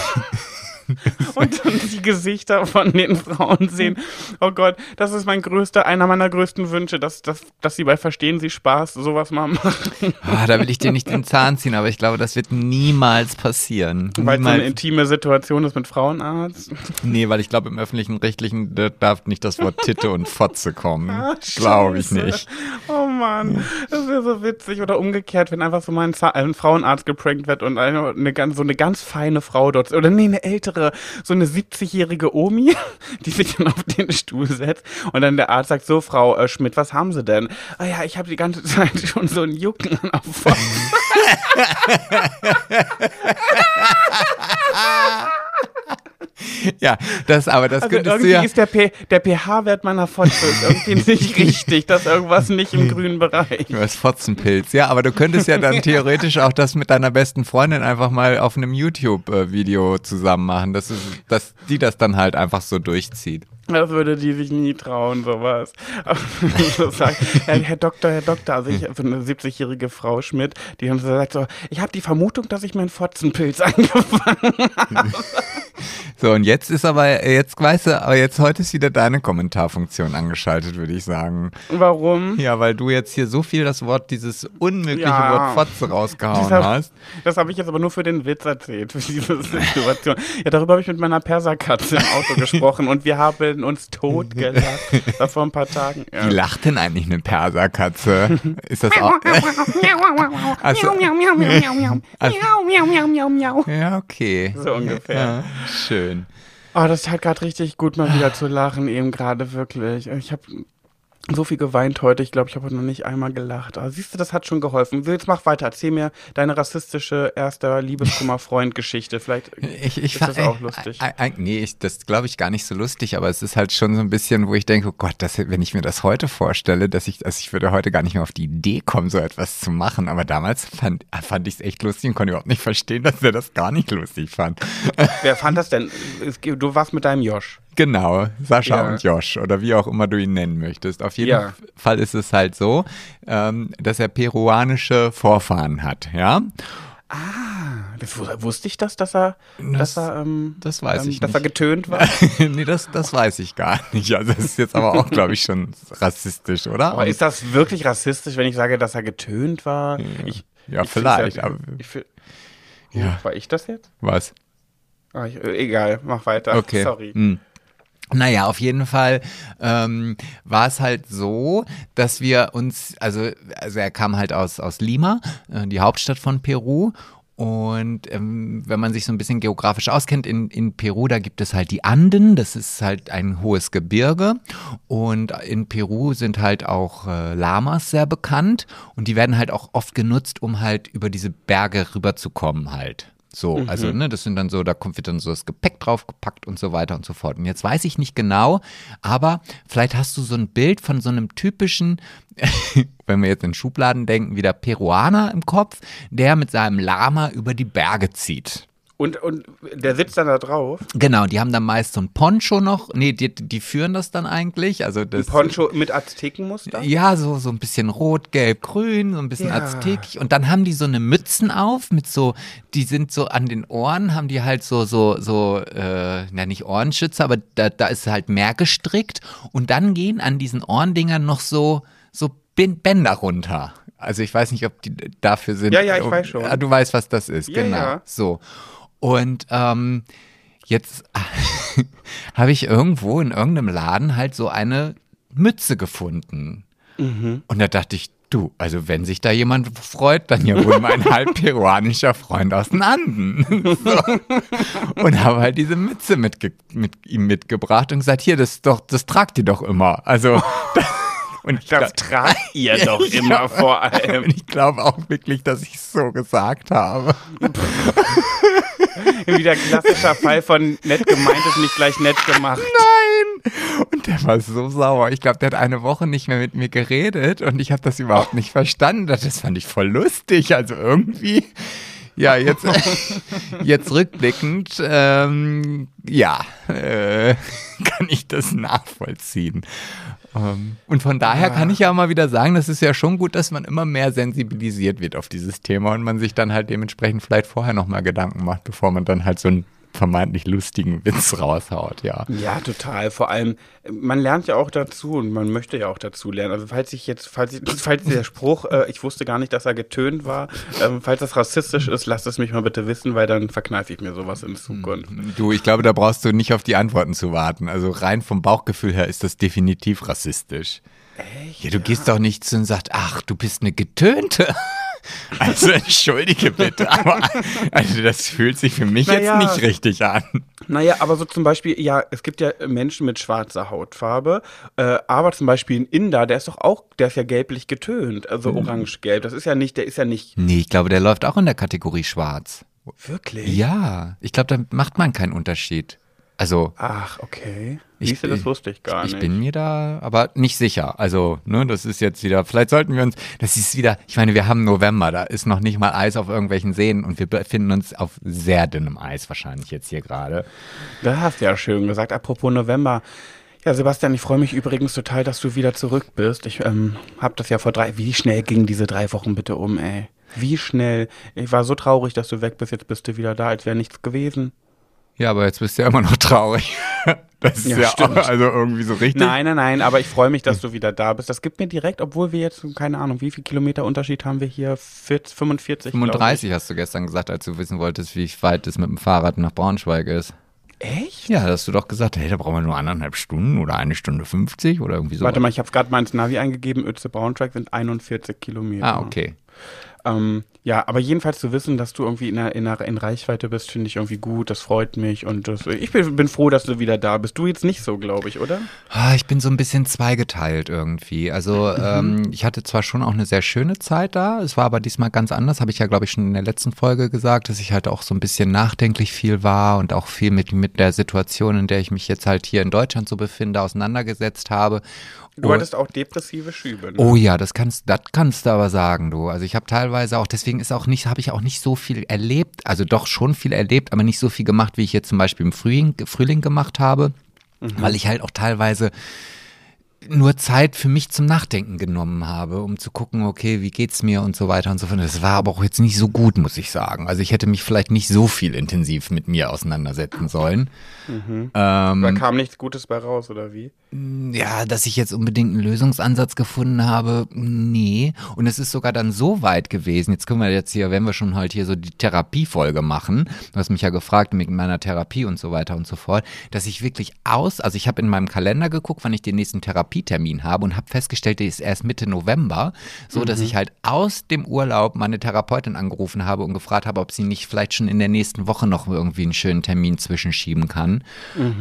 Und dann die Gesichter von den Frauen sehen. Oh Gott, das ist mein größter, einer meiner größten Wünsche, dass, dass, dass sie bei Verstehen Sie Spaß sowas mal machen. Ah, da will ich dir nicht den Zahn ziehen, aber ich glaube, das wird niemals passieren. Weil es so eine intime Situation ist mit Frauenarzt. Nee, weil ich glaube, im öffentlichen Rechtlichen da darf nicht das Wort Titte und Fotze kommen. Ah, glaube ich nicht. Oh Mann, das wäre so witzig. Oder umgekehrt, wenn einfach so mal ein, Frauenarzt geprankt wird und eine, eine ganz, so eine ganz feine Frau dort, oder nee, eine ältere, so eine 70-jährige Omi, die sich dann auf den Stuhl setzt und dann der Arzt sagt, so Frau äh, Schmidt, was haben Sie denn? Ah ja, ich habe die ganze Zeit schon so ein Jucken auf Kopf. Ja, das aber, das Also irgendwie ja. ist der, der pH-Wert meiner Fotze irgendwie nicht richtig, dass irgendwas nicht im grünen Bereich. Du hast Fotzenpilz, ja, aber du könntest ja dann theoretisch auch das mit deiner besten Freundin einfach mal auf einem YouTube-Video zusammen machen, dass, es, dass die das dann halt einfach so durchzieht. Das würde die sich nie trauen, sowas. So Herr, Doktor, Herr Doktor, also ich, so eine 70-jährige Frau Schmidt, die dann so sagt so, ich habe die Vermutung, dass ich meinen Fotzenpilz angefangen habe. So, und jetzt ist aber, jetzt weißt du, aber jetzt heute ist wieder deine Kommentarfunktion angeschaltet, würde ich sagen. Warum? Ja, weil du jetzt hier so viel das Wort, dieses unmögliche Ja. Wort Fotze rausgehauen Dieser- hast. Das habe ich jetzt aber nur für den Witz erzählt, für diese Situation. Ja, darüber habe ich mit meiner Perserkatze im Auto gesprochen und wir haben uns totgelacht. Vor ein paar Tagen. Ja. Wie lacht denn eigentlich eine Perserkatze? Ist das auch. Also- Ja, okay. So ungefähr. Ja, schön. Oh, das tat gerade richtig gut, mal wieder zu lachen, eben gerade wirklich. Ich habe so viel geweint heute. Ich glaube, ich habe noch nicht einmal gelacht. Aber siehst du, das hat schon geholfen. Jetzt mach weiter. Erzähl mir deine rassistische erster Liebeskummer-Freund-Geschichte. Vielleicht Ich, ich ist das auch lustig. Äh, äh, nee, ich, das glaube ich gar nicht so lustig, aber es ist halt schon so ein bisschen, wo ich denke, oh Gott, das, wenn ich mir das heute vorstelle, dass ich, also ich würde heute gar nicht mehr auf die Idee kommen, so etwas zu machen. Aber damals fand, fand ich es echt lustig und konnte überhaupt nicht verstehen, dass er das gar nicht lustig fand. Wer fand das denn? Du warst mit deinem Josh. Genau, Sascha Ja. und Josh oder wie auch immer du ihn nennen möchtest. Auf jeden Ja. Fall ist es halt so, ähm, dass er peruanische Vorfahren hat, ja. Das wu- wusste ich das, dass er, dass er, ähm, das weiß ähm, ich dass nicht. er getönt war. nee, das, das weiß ich gar nicht. Also das ist jetzt aber auch, glaube ich, schon rassistisch, oder? Aber ist das wirklich rassistisch, wenn ich sage, dass er getönt war? Ich, Ja, ich vielleicht, find's aber- Ich, Ja. War ich das jetzt? Was? Ah, ich, äh, egal, mach weiter. Okay. Sorry. Hm. Naja, auf jeden Fall ähm, war es halt so, dass wir uns, also, also er kam halt aus, aus Lima, äh, die Hauptstadt von Peru. Und ähm, wenn man sich so ein bisschen geografisch auskennt, in, in Peru, da gibt es halt die Anden, das ist halt ein hohes Gebirge. Und in Peru sind halt auch äh, Lamas sehr bekannt. Und die werden halt auch oft genutzt, um halt über diese Berge rüberzukommen halt. So, also, ne, das sind dann so, da kommt wird dann so das Gepäck draufgepackt und so weiter und so fort. Und jetzt weiß ich nicht genau, aber vielleicht hast du so ein Bild von so einem typischen, wenn wir jetzt in Schubladen denken, wieder Peruaner im Kopf, der mit seinem Lama über die Berge zieht. Und, und der sitzt dann da drauf. Genau, die haben dann meist so ein Poncho noch. Nee, die, die führen das dann eigentlich. Also das, Poncho mit Aztekenmuster? Ja, so, so ein bisschen rot, gelb, grün, so ein bisschen Ja. aztekisch. Und dann haben die so eine Mützen auf mit so, die sind so an den Ohren, haben die halt so, so, so, äh, na nicht Ohrenschützer, aber da, da ist halt mehr gestrickt. Und dann gehen an diesen Ohrendingern noch so, so Bänder runter. Also ich weiß nicht, ob die dafür sind. Ja, ja, ich weiß schon. Ah, Du weißt, was das ist, Ja, genau. ja. So. Und ähm, jetzt habe ich irgendwo in irgendeinem Laden halt so eine Mütze gefunden. Mhm. Und da dachte ich, du, also wenn sich da jemand freut, dann ja wohl mein halb peruanischer Freund aus den Anden. So. Und habe halt diese Mütze mitge mit ihm mitgebracht und gesagt, hier, das doch, das tragt ihr doch immer. Also und ich Das tragt ihr doch Ja. immer vor allem. Und ich glaube auch wirklich, dass ich es so gesagt habe. Wieder klassischer Fall von nett gemeint ist nicht gleich nett gemacht. Nein! Und der war so sauer. Ich glaube, der hat eine Woche nicht mehr mit mir geredet und ich habe das überhaupt nicht verstanden. Das fand ich voll lustig. Also irgendwie. Ja, jetzt, jetzt rückblickend, ähm, ja, äh, kann ich das nachvollziehen. Ähm, und von daher kann ich ja mal wieder sagen, das ist ja schon gut, dass man immer mehr sensibilisiert wird auf dieses Thema und man sich dann halt dementsprechend vielleicht vorher nochmal Gedanken macht, bevor man dann halt so einen vermeintlich lustigen Witz raushaut, ja. Ja, total. Vor allem, man lernt ja auch dazu und man möchte ja auch dazu lernen. Also falls ich jetzt, falls, ich, falls der Spruch, äh, ich wusste gar nicht, dass er getönt war, ähm, falls das rassistisch ist, lasst es mich mal bitte wissen, weil dann verkneife ich mir sowas in Zukunft. Du, ich glaube, da brauchst du nicht auf die Antworten zu warten. Also rein vom Bauchgefühl her ist das definitiv rassistisch. Echt? Ja, du gehst doch nicht zu und sagst, ach, du bist eine Getönte. Also entschuldige bitte, aber also das fühlt sich für mich Naja. jetzt nicht richtig an. Naja, aber so zum Beispiel, ja, es gibt ja Menschen mit schwarzer Hautfarbe, äh, aber zum Beispiel ein Inder, der ist doch auch, der ist ja gelblich getönt, also orange-gelb. Das ist ja nicht, der ist ja nicht Nee, ich glaube, der läuft auch in der Kategorie schwarz. wirklich. Ja, ich glaube, da macht man keinen Unterschied. Also, Ach, okay. Ich Siehst du, das bin- wusste ich gar ich nicht. bin mir da aber nicht sicher. Also, ne, das ist jetzt wieder, vielleicht sollten wir uns, das ist wieder, ich meine, wir haben November, da ist noch nicht mal Eis auf irgendwelchen Seen und wir befinden uns auf sehr dünnem Eis wahrscheinlich jetzt hier gerade. Da hast du ja schön gesagt. Apropos November. Ja, Sebastian, ich freue mich übrigens total, dass du wieder zurück bist. Ich ähm, habe das ja vor drei. Wie schnell gingen diese drei Wochen bitte um, ey? Wie schnell? Ich war so traurig, dass du weg bist. Jetzt bist du wieder da, als wäre nichts gewesen. Ja, aber jetzt bist du ja immer noch traurig. Das ist Ja, ja, auch, also irgendwie so richtig. Nein, nein, nein, aber ich freue mich, dass du wieder da bist. Das gibt mir direkt, obwohl wir jetzt, keine Ahnung, wie viel Kilometer Unterschied haben wir hier? 40, 45? glaub 35 hast du gestern gesagt, als du wissen wolltest, wie weit es mit dem Fahrrad nach Braunschweig ist. Echt? Ja, da hast du doch gesagt, hey, da brauchen wir nur anderthalb Stunden oder eine Stunde 50 oder irgendwie so. Warte mal, ich habe gerade mal ins Navi eingegeben. Ötze Braunschweig sind 41 Kilometer. Ah, okay. Ähm, ja, aber jedenfalls zu wissen, dass du irgendwie in, der, in, der, in Reichweite bist, finde ich irgendwie gut. Das freut mich und das, ich bin, bin froh, dass du wieder da bist. Du jetzt nicht so, glaube ich, oder? Ah, Ich bin so ein bisschen zweigeteilt irgendwie. Also ähm, ich hatte zwar schon auch eine sehr schöne Zeit da, es war aber diesmal ganz anders, habe ich ja, glaube ich, schon in der letzten Folge gesagt, dass ich halt auch so ein bisschen nachdenklich viel war und auch viel mit, mit der Situation, in der ich mich jetzt halt hier in Deutschland so befinde, auseinandergesetzt habe. Du hattest auch depressive Schübe. Ne? Oh ja, das kannst, das kannst du aber sagen, du. Also ich habe teilweise auch, deswegen ist auch nicht, habe ich auch nicht so viel erlebt, also doch schon viel erlebt, aber nicht so viel gemacht, wie ich jetzt zum Beispiel im Frühling, Frühling gemacht habe, weil ich halt auch teilweise nur Zeit für mich zum Nachdenken genommen habe, um zu gucken, okay, wie geht's mir und so weiter und so fort. Das war aber auch jetzt nicht so gut, muss ich sagen. Also ich hätte mich vielleicht nicht so viel intensiv mit mir auseinandersetzen sollen. Ähm, Da kam nichts Gutes bei raus, oder wie? ja, dass ich jetzt unbedingt einen Lösungsansatz gefunden habe, nee. Und es ist sogar dann so weit gewesen, jetzt können wir jetzt hier, wenn wir schon halt hier so die Therapiefolge machen, du hast mich ja gefragt mit meiner Therapie und so weiter und so fort, dass ich wirklich aus, also ich habe in meinem Kalender geguckt, wann ich den nächsten Therapietermin habe und habe festgestellt, der ist erst Mitte November, so dass ich halt aus dem Urlaub meine Therapeutin angerufen habe und gefragt habe, ob sie nicht vielleicht schon in der nächsten Woche noch irgendwie einen schönen Termin zwischenschieben kann.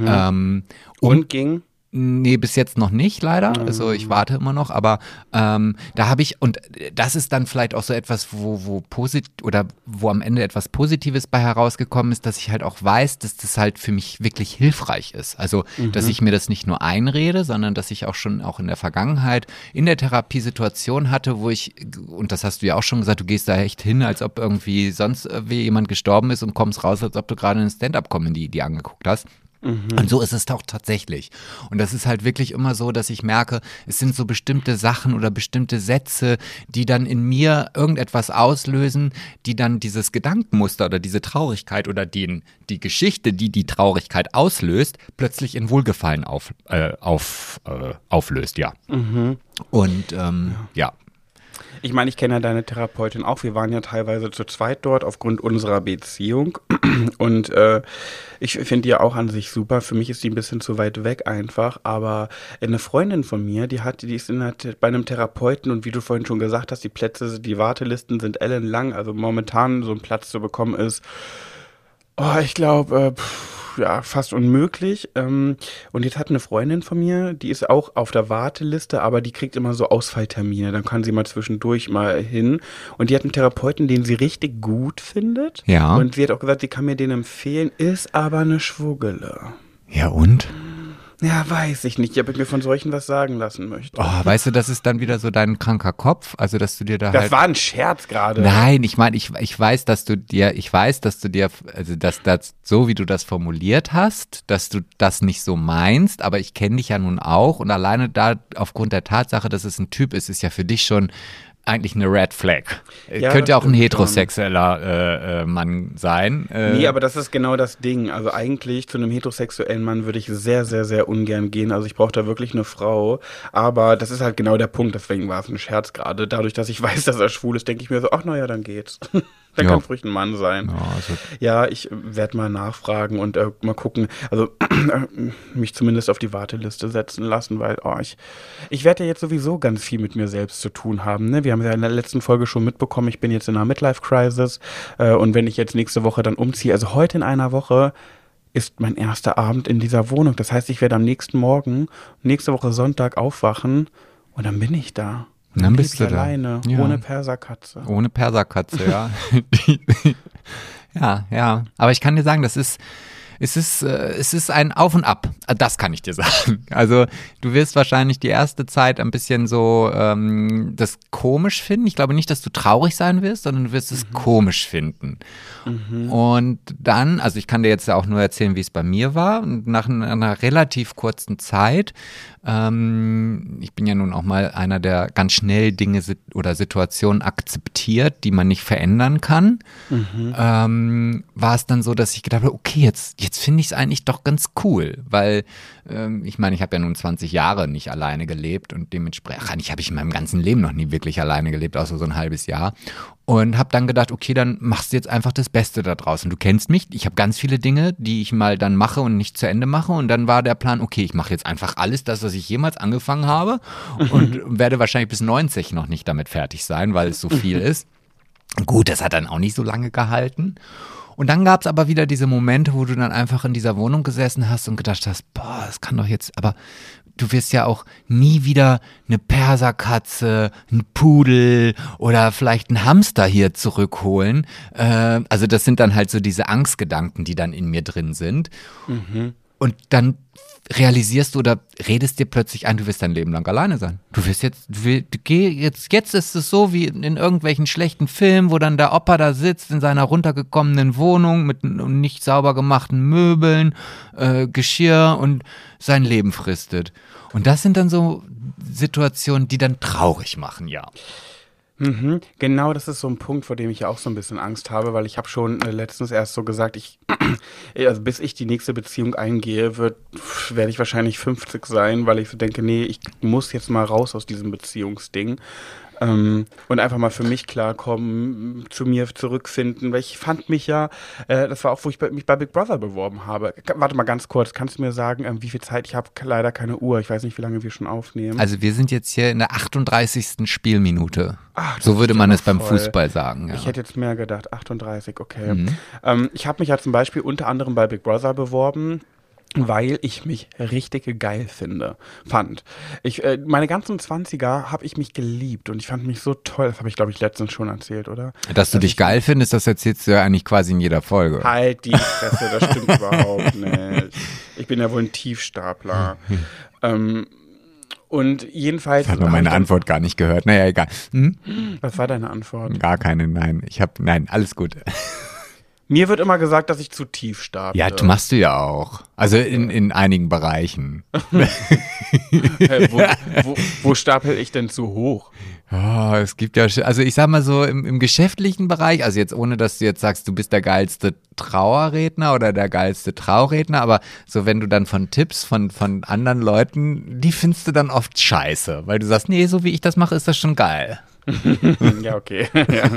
Ähm, um Und ging? Nee, bis jetzt noch nicht, leider. Also ich warte immer noch, aber ähm, da habe ich, und das ist dann vielleicht auch so etwas, wo, wo posit oder wo am Ende etwas Positives bei herausgekommen ist, dass ich halt auch weiß, dass das halt für mich wirklich hilfreich ist. Also, dass ich mir das nicht nur einrede, sondern dass ich auch schon auch in der Vergangenheit in der Therapiesituation hatte, wo ich, und das hast du ja auch schon gesagt, du gehst da echt hin, als ob irgendwie sonst wie jemand gestorben ist und kommst raus, als ob du gerade eine Stand-up-Comedy die angeguckt hast. Und so ist es doch tatsächlich. Und das ist halt wirklich immer so, dass ich merke, es sind so bestimmte Sachen oder bestimmte Sätze, die dann in mir irgendetwas auslösen, die dann dieses Gedankenmuster oder diese Traurigkeit oder den, die Geschichte, die die Traurigkeit auslöst, plötzlich in Wohlgefallen auf, äh, auf, äh, auflöst, ja. Und ähm, ja. Ich meine, ich kenne ja deine Therapeutin auch. Wir waren ja teilweise zu zweit dort aufgrund unserer Beziehung. Und äh, ich finde die auch an sich super. Für mich ist die ein bisschen zu weit weg einfach. Aber eine Freundin von mir, die hat, die ist in der, bei einem Therapeuten und wie du vorhin schon gesagt hast, die Plätze, die Wartelisten sind ellenlang. Also momentan so ein Platz zu bekommen ist, oh, ich glaube, äh, ja, fast unmöglich. Ähm, und jetzt hat eine Freundin von mir, die ist auch auf der Warteliste, aber die kriegt immer so Ausfalltermine. Dann kann sie mal zwischendurch mal hin. Und die hat einen Therapeuten, den sie richtig gut findet. Ja. Und sie hat auch gesagt, sie kann mir den empfehlen, ist aber eine Schwuggele. Ja, und? Ja, weiß ich nicht, ob ich mir von solchen was sagen lassen möchte. Oh, weißt du, das ist dann wieder so dein kranker Kopf, also dass du dir da das halt war ein Scherz gerade. Nein, ich meine, ich, ich weiß, dass du dir, ich weiß, dass du dir, also dass das, so wie du das formuliert hast, dass du das nicht so meinst, aber ich kenne dich ja nun auch und alleine da aufgrund der Tatsache, dass es ein Typ ist, ist ja für dich schon eigentlich eine Red Flag. Ja, Könnte ja auch ein heterosexueller äh, äh, Mann sein. Äh, Nee, aber das ist genau das Ding. Also eigentlich zu einem heterosexuellen Mann würde ich sehr, sehr, sehr ungern gehen. Also ich brauche da wirklich eine Frau. Aber das ist halt genau der Punkt. Deswegen war es ein Scherz gerade. Dadurch, dass ich weiß, dass er schwul ist, denke ich mir so, ach naja, dann geht's. dann Ja. kann ruhig ein Mann sein. ja, also, Ja, ich werde mal nachfragen und äh, mal gucken, also mich zumindest auf die Warteliste setzen lassen, weil oh, ich, ich werde ja jetzt sowieso ganz viel mit mir selbst zu tun haben. Ne? Wir haben ja in der letzten Folge schon mitbekommen, ich bin jetzt in einer Midlife-Crisis äh, und wenn ich jetzt nächste Woche dann umziehe, also heute in einer Woche ist mein erster Abend in dieser Wohnung. Das heißt, ich werde am nächsten Morgen, nächste Woche Sonntag aufwachen und dann bin ich da. Dann leb bist du da. alleine, Ja. ohne Perserkatze. Ohne Perserkatze, ja. Ja, ja. Aber ich kann dir sagen, das ist, es ist, äh, es ist ein Auf und Ab. Äh, Das kann ich dir sagen. Also du wirst wahrscheinlich die erste Zeit ein bisschen so ähm, das komisch finden. Ich glaube nicht, dass du traurig sein wirst, sondern du wirst es komisch finden. Und dann, also ich kann dir jetzt ja auch nur erzählen, wie es bei mir war. Und nach einer relativ kurzen Zeit, ähm, ich bin ja nun auch mal einer, der ganz schnell Dinge oder Situationen akzeptiert, die man nicht verändern kann, ähm, war es dann so, dass ich gedacht habe, okay, jetzt, jetzt finde ich es eigentlich doch ganz cool, weil ähm, ich meine, ich habe ja nun 20 Jahre nicht alleine gelebt und dementsprechend, ach, eigentlich habe ich in meinem ganzen Leben noch nie wirklich alleine gelebt, außer so ein halbes Jahr. Und habe dann gedacht, okay, dann machst du jetzt einfach das Beste da draußen. Du kennst mich, ich habe ganz viele Dinge, die ich mal dann mache und nicht zu Ende mache. Und dann war der Plan, okay, ich mache jetzt einfach alles, das, was ich jemals angefangen habe und werde wahrscheinlich bis 90 noch nicht damit fertig sein, weil es so viel ist. Gut, das hat dann auch nicht so lange gehalten. Und dann gab es aber wieder diese Momente, wo du dann einfach in dieser Wohnung gesessen hast und gedacht hast, boah, das kann doch jetzt, aber du wirst ja auch nie wieder eine Perserkatze, ein Pudel oder vielleicht ein Hamster hier zurückholen. Äh, also das sind dann halt so diese Angstgedanken, die dann in mir drin sind. Und dann realisierst du oder redest dir plötzlich ein, du wirst dein Leben lang alleine sein. Du wirst jetzt, du will- du geh jetzt, jetzt ist es so wie in irgendwelchen schlechten Filmen, wo dann der Opa da sitzt in seiner runtergekommenen Wohnung mit nicht sauber gemachten Möbeln, äh, Geschirr und sein Leben fristet. Und das sind dann so Situationen, die dann traurig machen, ja. Mhm, genau, das ist so ein Punkt, vor dem ich ja auch so ein bisschen Angst habe, weil ich habe schon äh, letztens erst so gesagt, ich, also bis ich die nächste Beziehung eingehe, wird, werde ich wahrscheinlich 50 sein, weil ich so denke, nee, ich muss jetzt mal raus aus diesem Beziehungsding. Ähm, und einfach mal für mich klarkommen, zu mir zurückfinden, weil ich fand mich ja, äh, das war auch, wo ich bei, mich bei Big Brother beworben habe. Warte mal ganz kurz, kannst du mir sagen, ähm, wie viel Zeit? Ich habe leider keine Uhr, ich weiß nicht, wie lange wir schon aufnehmen. Also wir sind jetzt hier in der 38. Spielminute. Ach, so würde man es beim voll. Fußball sagen. Ja. Ich hätte jetzt mehr gedacht, 38, okay. Mhm. Ähm, ich habe mich ja zum Beispiel unter anderem bei Big Brother beworben. Weil ich mich richtig geil finde, fand. Ich, äh, meine ganzen Zwanziger habe ich mich geliebt und ich fand mich so toll. Das habe ich, glaube ich, letztens schon erzählt, oder? Dass du Dass dich ich- geil findest, das erzählst du ja eigentlich quasi in jeder Folge. Halt die Fresse, das stimmt überhaupt nicht. Ich bin ja wohl ein Tiefstapler. ähm, und jedenfalls. Ich habe hab meine Antwort gar nicht gehört. Naja, egal. Hm? Was war deine Antwort? Gar keine, nein. Ich habe, nein, alles gut. Mir wird immer gesagt, dass ich zu tief staple. Ja, machst du ja auch. Also in, in einigen Bereichen. Wo, wo, wo stapel ich denn zu hoch? Oh, es gibt ja, also ich sag mal so im, im geschäftlichen Bereich, also jetzt ohne, dass du jetzt sagst, du bist der geilste Trauerredner oder der geilste Trauredner, aber so wenn du dann von Tipps von, von anderen Leuten, die findest du dann oft scheiße, weil du sagst, nee, so wie ich das mache, ist das schon geil. ja, okay. ja.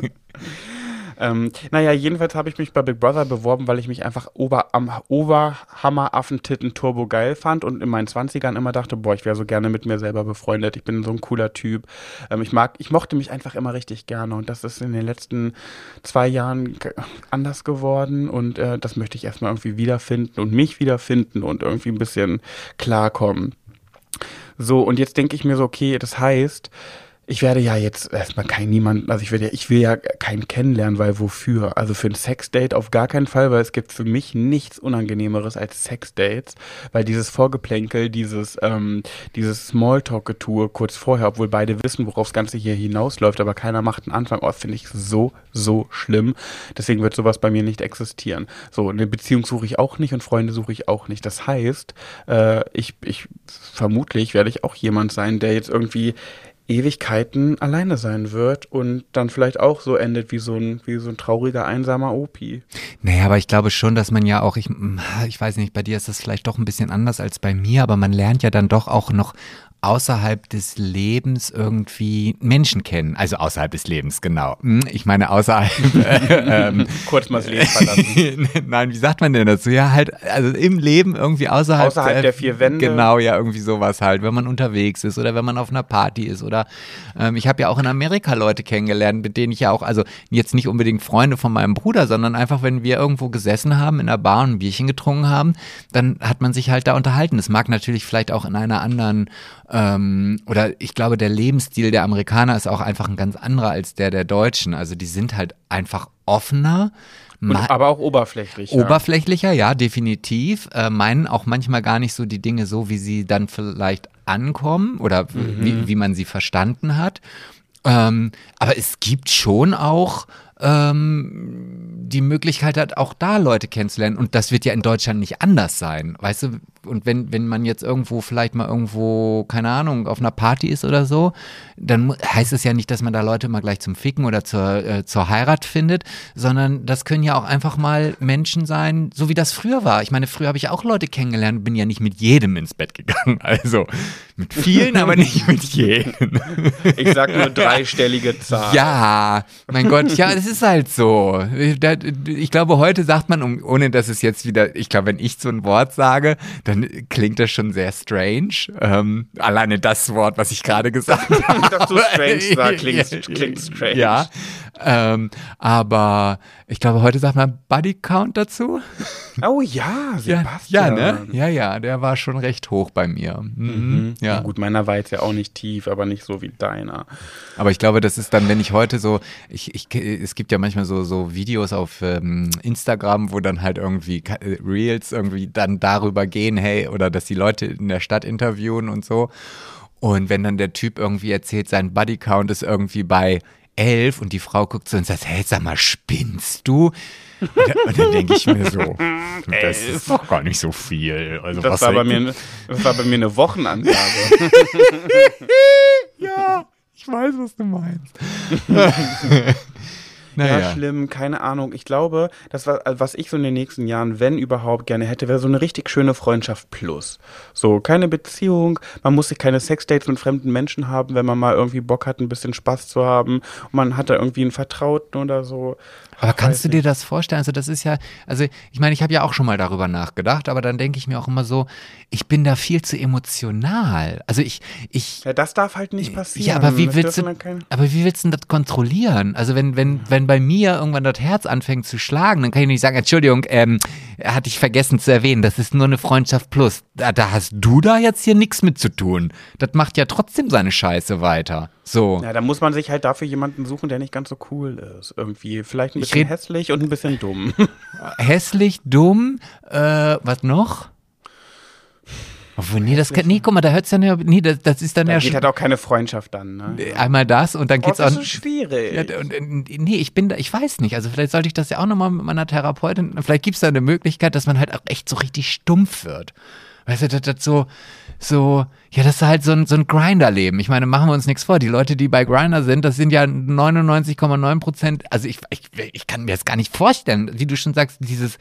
Ähm, naja, jedenfalls habe ich mich bei Big Brother beworben, weil ich mich einfach ober, am Oberhammer-Affentitten turbo geil fand und in meinen 20ern immer dachte, boah, ich wäre so gerne mit mir selber befreundet. Ich bin so ein cooler Typ. Ähm, ich mag, ich mochte mich einfach immer richtig gerne und das ist in den letzten zwei Jahren anders geworden und äh, das möchte ich erstmal irgendwie wiederfinden und mich wiederfinden und irgendwie ein bisschen klarkommen. So, und jetzt denke ich mir so, okay, das heißt, ich werde ja jetzt erstmal kein niemand, also ich werde ja, ich will ja keinen kennenlernen, weil wofür? Also für ein Sexdate auf gar keinen Fall, weil es gibt für mich nichts Unangenehmeres als Sexdates, weil dieses Vorgeplänkel, dieses, ähm, dieses Smalltalk-Getue kurz vorher, obwohl beide wissen, worauf das Ganze hier hinausläuft, aber keiner macht einen Anfang aus, finde ich so, so schlimm. Deswegen wird sowas bei mir nicht existieren. So, eine Beziehung suche ich auch nicht und Freunde suche ich auch nicht. Das heißt, äh, ich, ich, vermutlich werde ich auch jemand sein, der jetzt irgendwie Ewigkeiten alleine sein wird und dann vielleicht auch so endet wie so ein, wie so ein trauriger, einsamer Opi. Naja, aber ich glaube schon, dass man ja auch, ich, ich weiß nicht, bei dir ist das vielleicht doch ein bisschen anders als bei mir, aber man lernt ja dann doch auch noch außerhalb des Lebens irgendwie Menschen kennen. Also außerhalb des Lebens, genau. Hm, Ich meine außerhalb. Äh, ähm, Kurz mal das Leben verlassen. Nein, wie sagt man denn dazu? Ja, halt, also im Leben irgendwie außerhalb, Außerhalb der vier Wände. Genau, ja, irgendwie sowas halt, wenn man unterwegs ist oder wenn man auf einer Party ist oder ähm, ich habe ja auch in Amerika Leute kennengelernt, mit denen ich ja auch, also jetzt nicht unbedingt Freunde von meinem Bruder, sondern einfach, wenn wir irgendwo gesessen haben in einer Bar und ein Bierchen getrunken haben, dann hat man sich halt da unterhalten. Es mag natürlich vielleicht auch in einer anderen ähm, oder ich glaube, der Lebensstil der Amerikaner ist auch einfach ein ganz anderer als der der Deutschen. Also die sind halt einfach offener. Und, aber auch oberflächlich. Oberflächlicher, ja, definitiv. Äh, meinen auch manchmal gar nicht so die Dinge so, wie sie dann vielleicht ankommen oder wie, wie man sie verstanden hat. Ähm, aber es gibt schon auch ähm, die Möglichkeit hat, auch da Leute kennenzulernen. Und das wird ja in Deutschland nicht anders sein. Weißt du, und wenn, wenn man jetzt irgendwo vielleicht mal irgendwo, keine Ahnung, auf einer Party ist oder so, dann heißt es ja nicht, dass man da Leute immer gleich zum Ficken oder zur, äh, zur Heirat findet, sondern das können ja auch einfach mal Menschen sein, so wie das früher war. Ich meine, früher habe ich auch Leute kennengelernt, bin ja nicht mit jedem ins Bett gegangen. Also mit vielen, aber nicht mit jedem. Ich sag nur dreistellige Zahl. Ja, mein Gott, ja, es ist halt so. Ich glaube, heute sagt man, ohne dass es jetzt wieder, ich glaube, wenn ich so ein Wort sage, dann klingt das schon sehr strange. Ähm, alleine das Wort, was ich gerade gesagt habe. Dass du strange sagst, klingt, klingt strange. Ja, ähm, aber ich glaube, heute sagt man Buddy Count dazu. Oh ja, Ja, Sebastian. ja, ne? Ja, ja, der war schon recht hoch bei mir. Mhm. Ja. Ja, Gut, meiner war jetzt ja auch nicht tief, aber nicht so wie deiner. Aber ich glaube, das ist dann, wenn ich heute so, ich, ich, es gibt ja manchmal so, so Videos auf ähm, Instagram, wo dann halt irgendwie äh, Reels irgendwie dann darüber gehen, hey, oder dass die Leute in der Stadt interviewen und so. Und wenn dann der Typ irgendwie erzählt, sein Bodycount ist irgendwie bei elf und die Frau guckt so und sagt, hey, sag mal, spinnst du? Und dann, und dann denke ich mir so, das ist doch gar nicht so viel. Also Das war, bei mir, das war bei mir eine Wochenansage. Ja, ich weiß, was du meinst. Ja, naja. schlimm, keine Ahnung. Ich glaube, das war, also was ich so in den nächsten Jahren, wenn überhaupt, gerne hätte, wäre so eine richtig schöne Freundschaft plus. So, keine Beziehung, man muss sich keine Sexdates mit fremden Menschen haben, wenn man mal irgendwie Bock hat, ein bisschen Spaß zu haben. Und man hat da irgendwie einen Vertrauten oder so. Aber kannst du dir das vorstellen? Also das ist ja, also ich meine, ich habe ja auch schon mal darüber nachgedacht, aber dann denke ich mir auch immer so, ich bin da viel zu emotional. Also ich, ich. Ja, das darf halt nicht passieren. Ja, aber wie willst du, aber wie willst du das kontrollieren? Also wenn, wenn, wenn bei mir irgendwann das Herz anfängt zu schlagen, dann kann ich nicht sagen, Entschuldigung, ähm, hatte ich vergessen zu erwähnen, das ist nur eine Freundschaft plus. Da, da hast du da jetzt hier nichts mit zu tun. Das macht ja trotzdem seine Scheiße weiter. So. Ja, da muss man sich halt dafür jemanden suchen, der nicht ganz so cool ist. Irgendwie. Vielleicht ein bisschen hässlich und ein bisschen dumm. hässlich, dumm, äh, was noch? Obwohl, nee, das kann, nee, guck mal, da hört es dann ja, nee, das, das ist dann da ja geht schon. halt auch keine Freundschaft dann, ne? Einmal das und dann geht's oh, auch. Das ist schwierig. Ja, und, nee, ich bin da, ich weiß nicht. Also vielleicht sollte ich das ja auch nochmal mit meiner Therapeutin, vielleicht gibt's da eine Möglichkeit, dass man halt auch echt so richtig stumpf wird. Weißt du, das, das so, so, ja, das ist halt so ein, so ein Grinder-Leben. Ich meine, machen wir uns nichts vor. Die Leute, die bei Grinder sind, das sind ja 99,9 Prozent. Also ich, ich, ich kann mir das gar nicht vorstellen, wie du schon sagst, dieses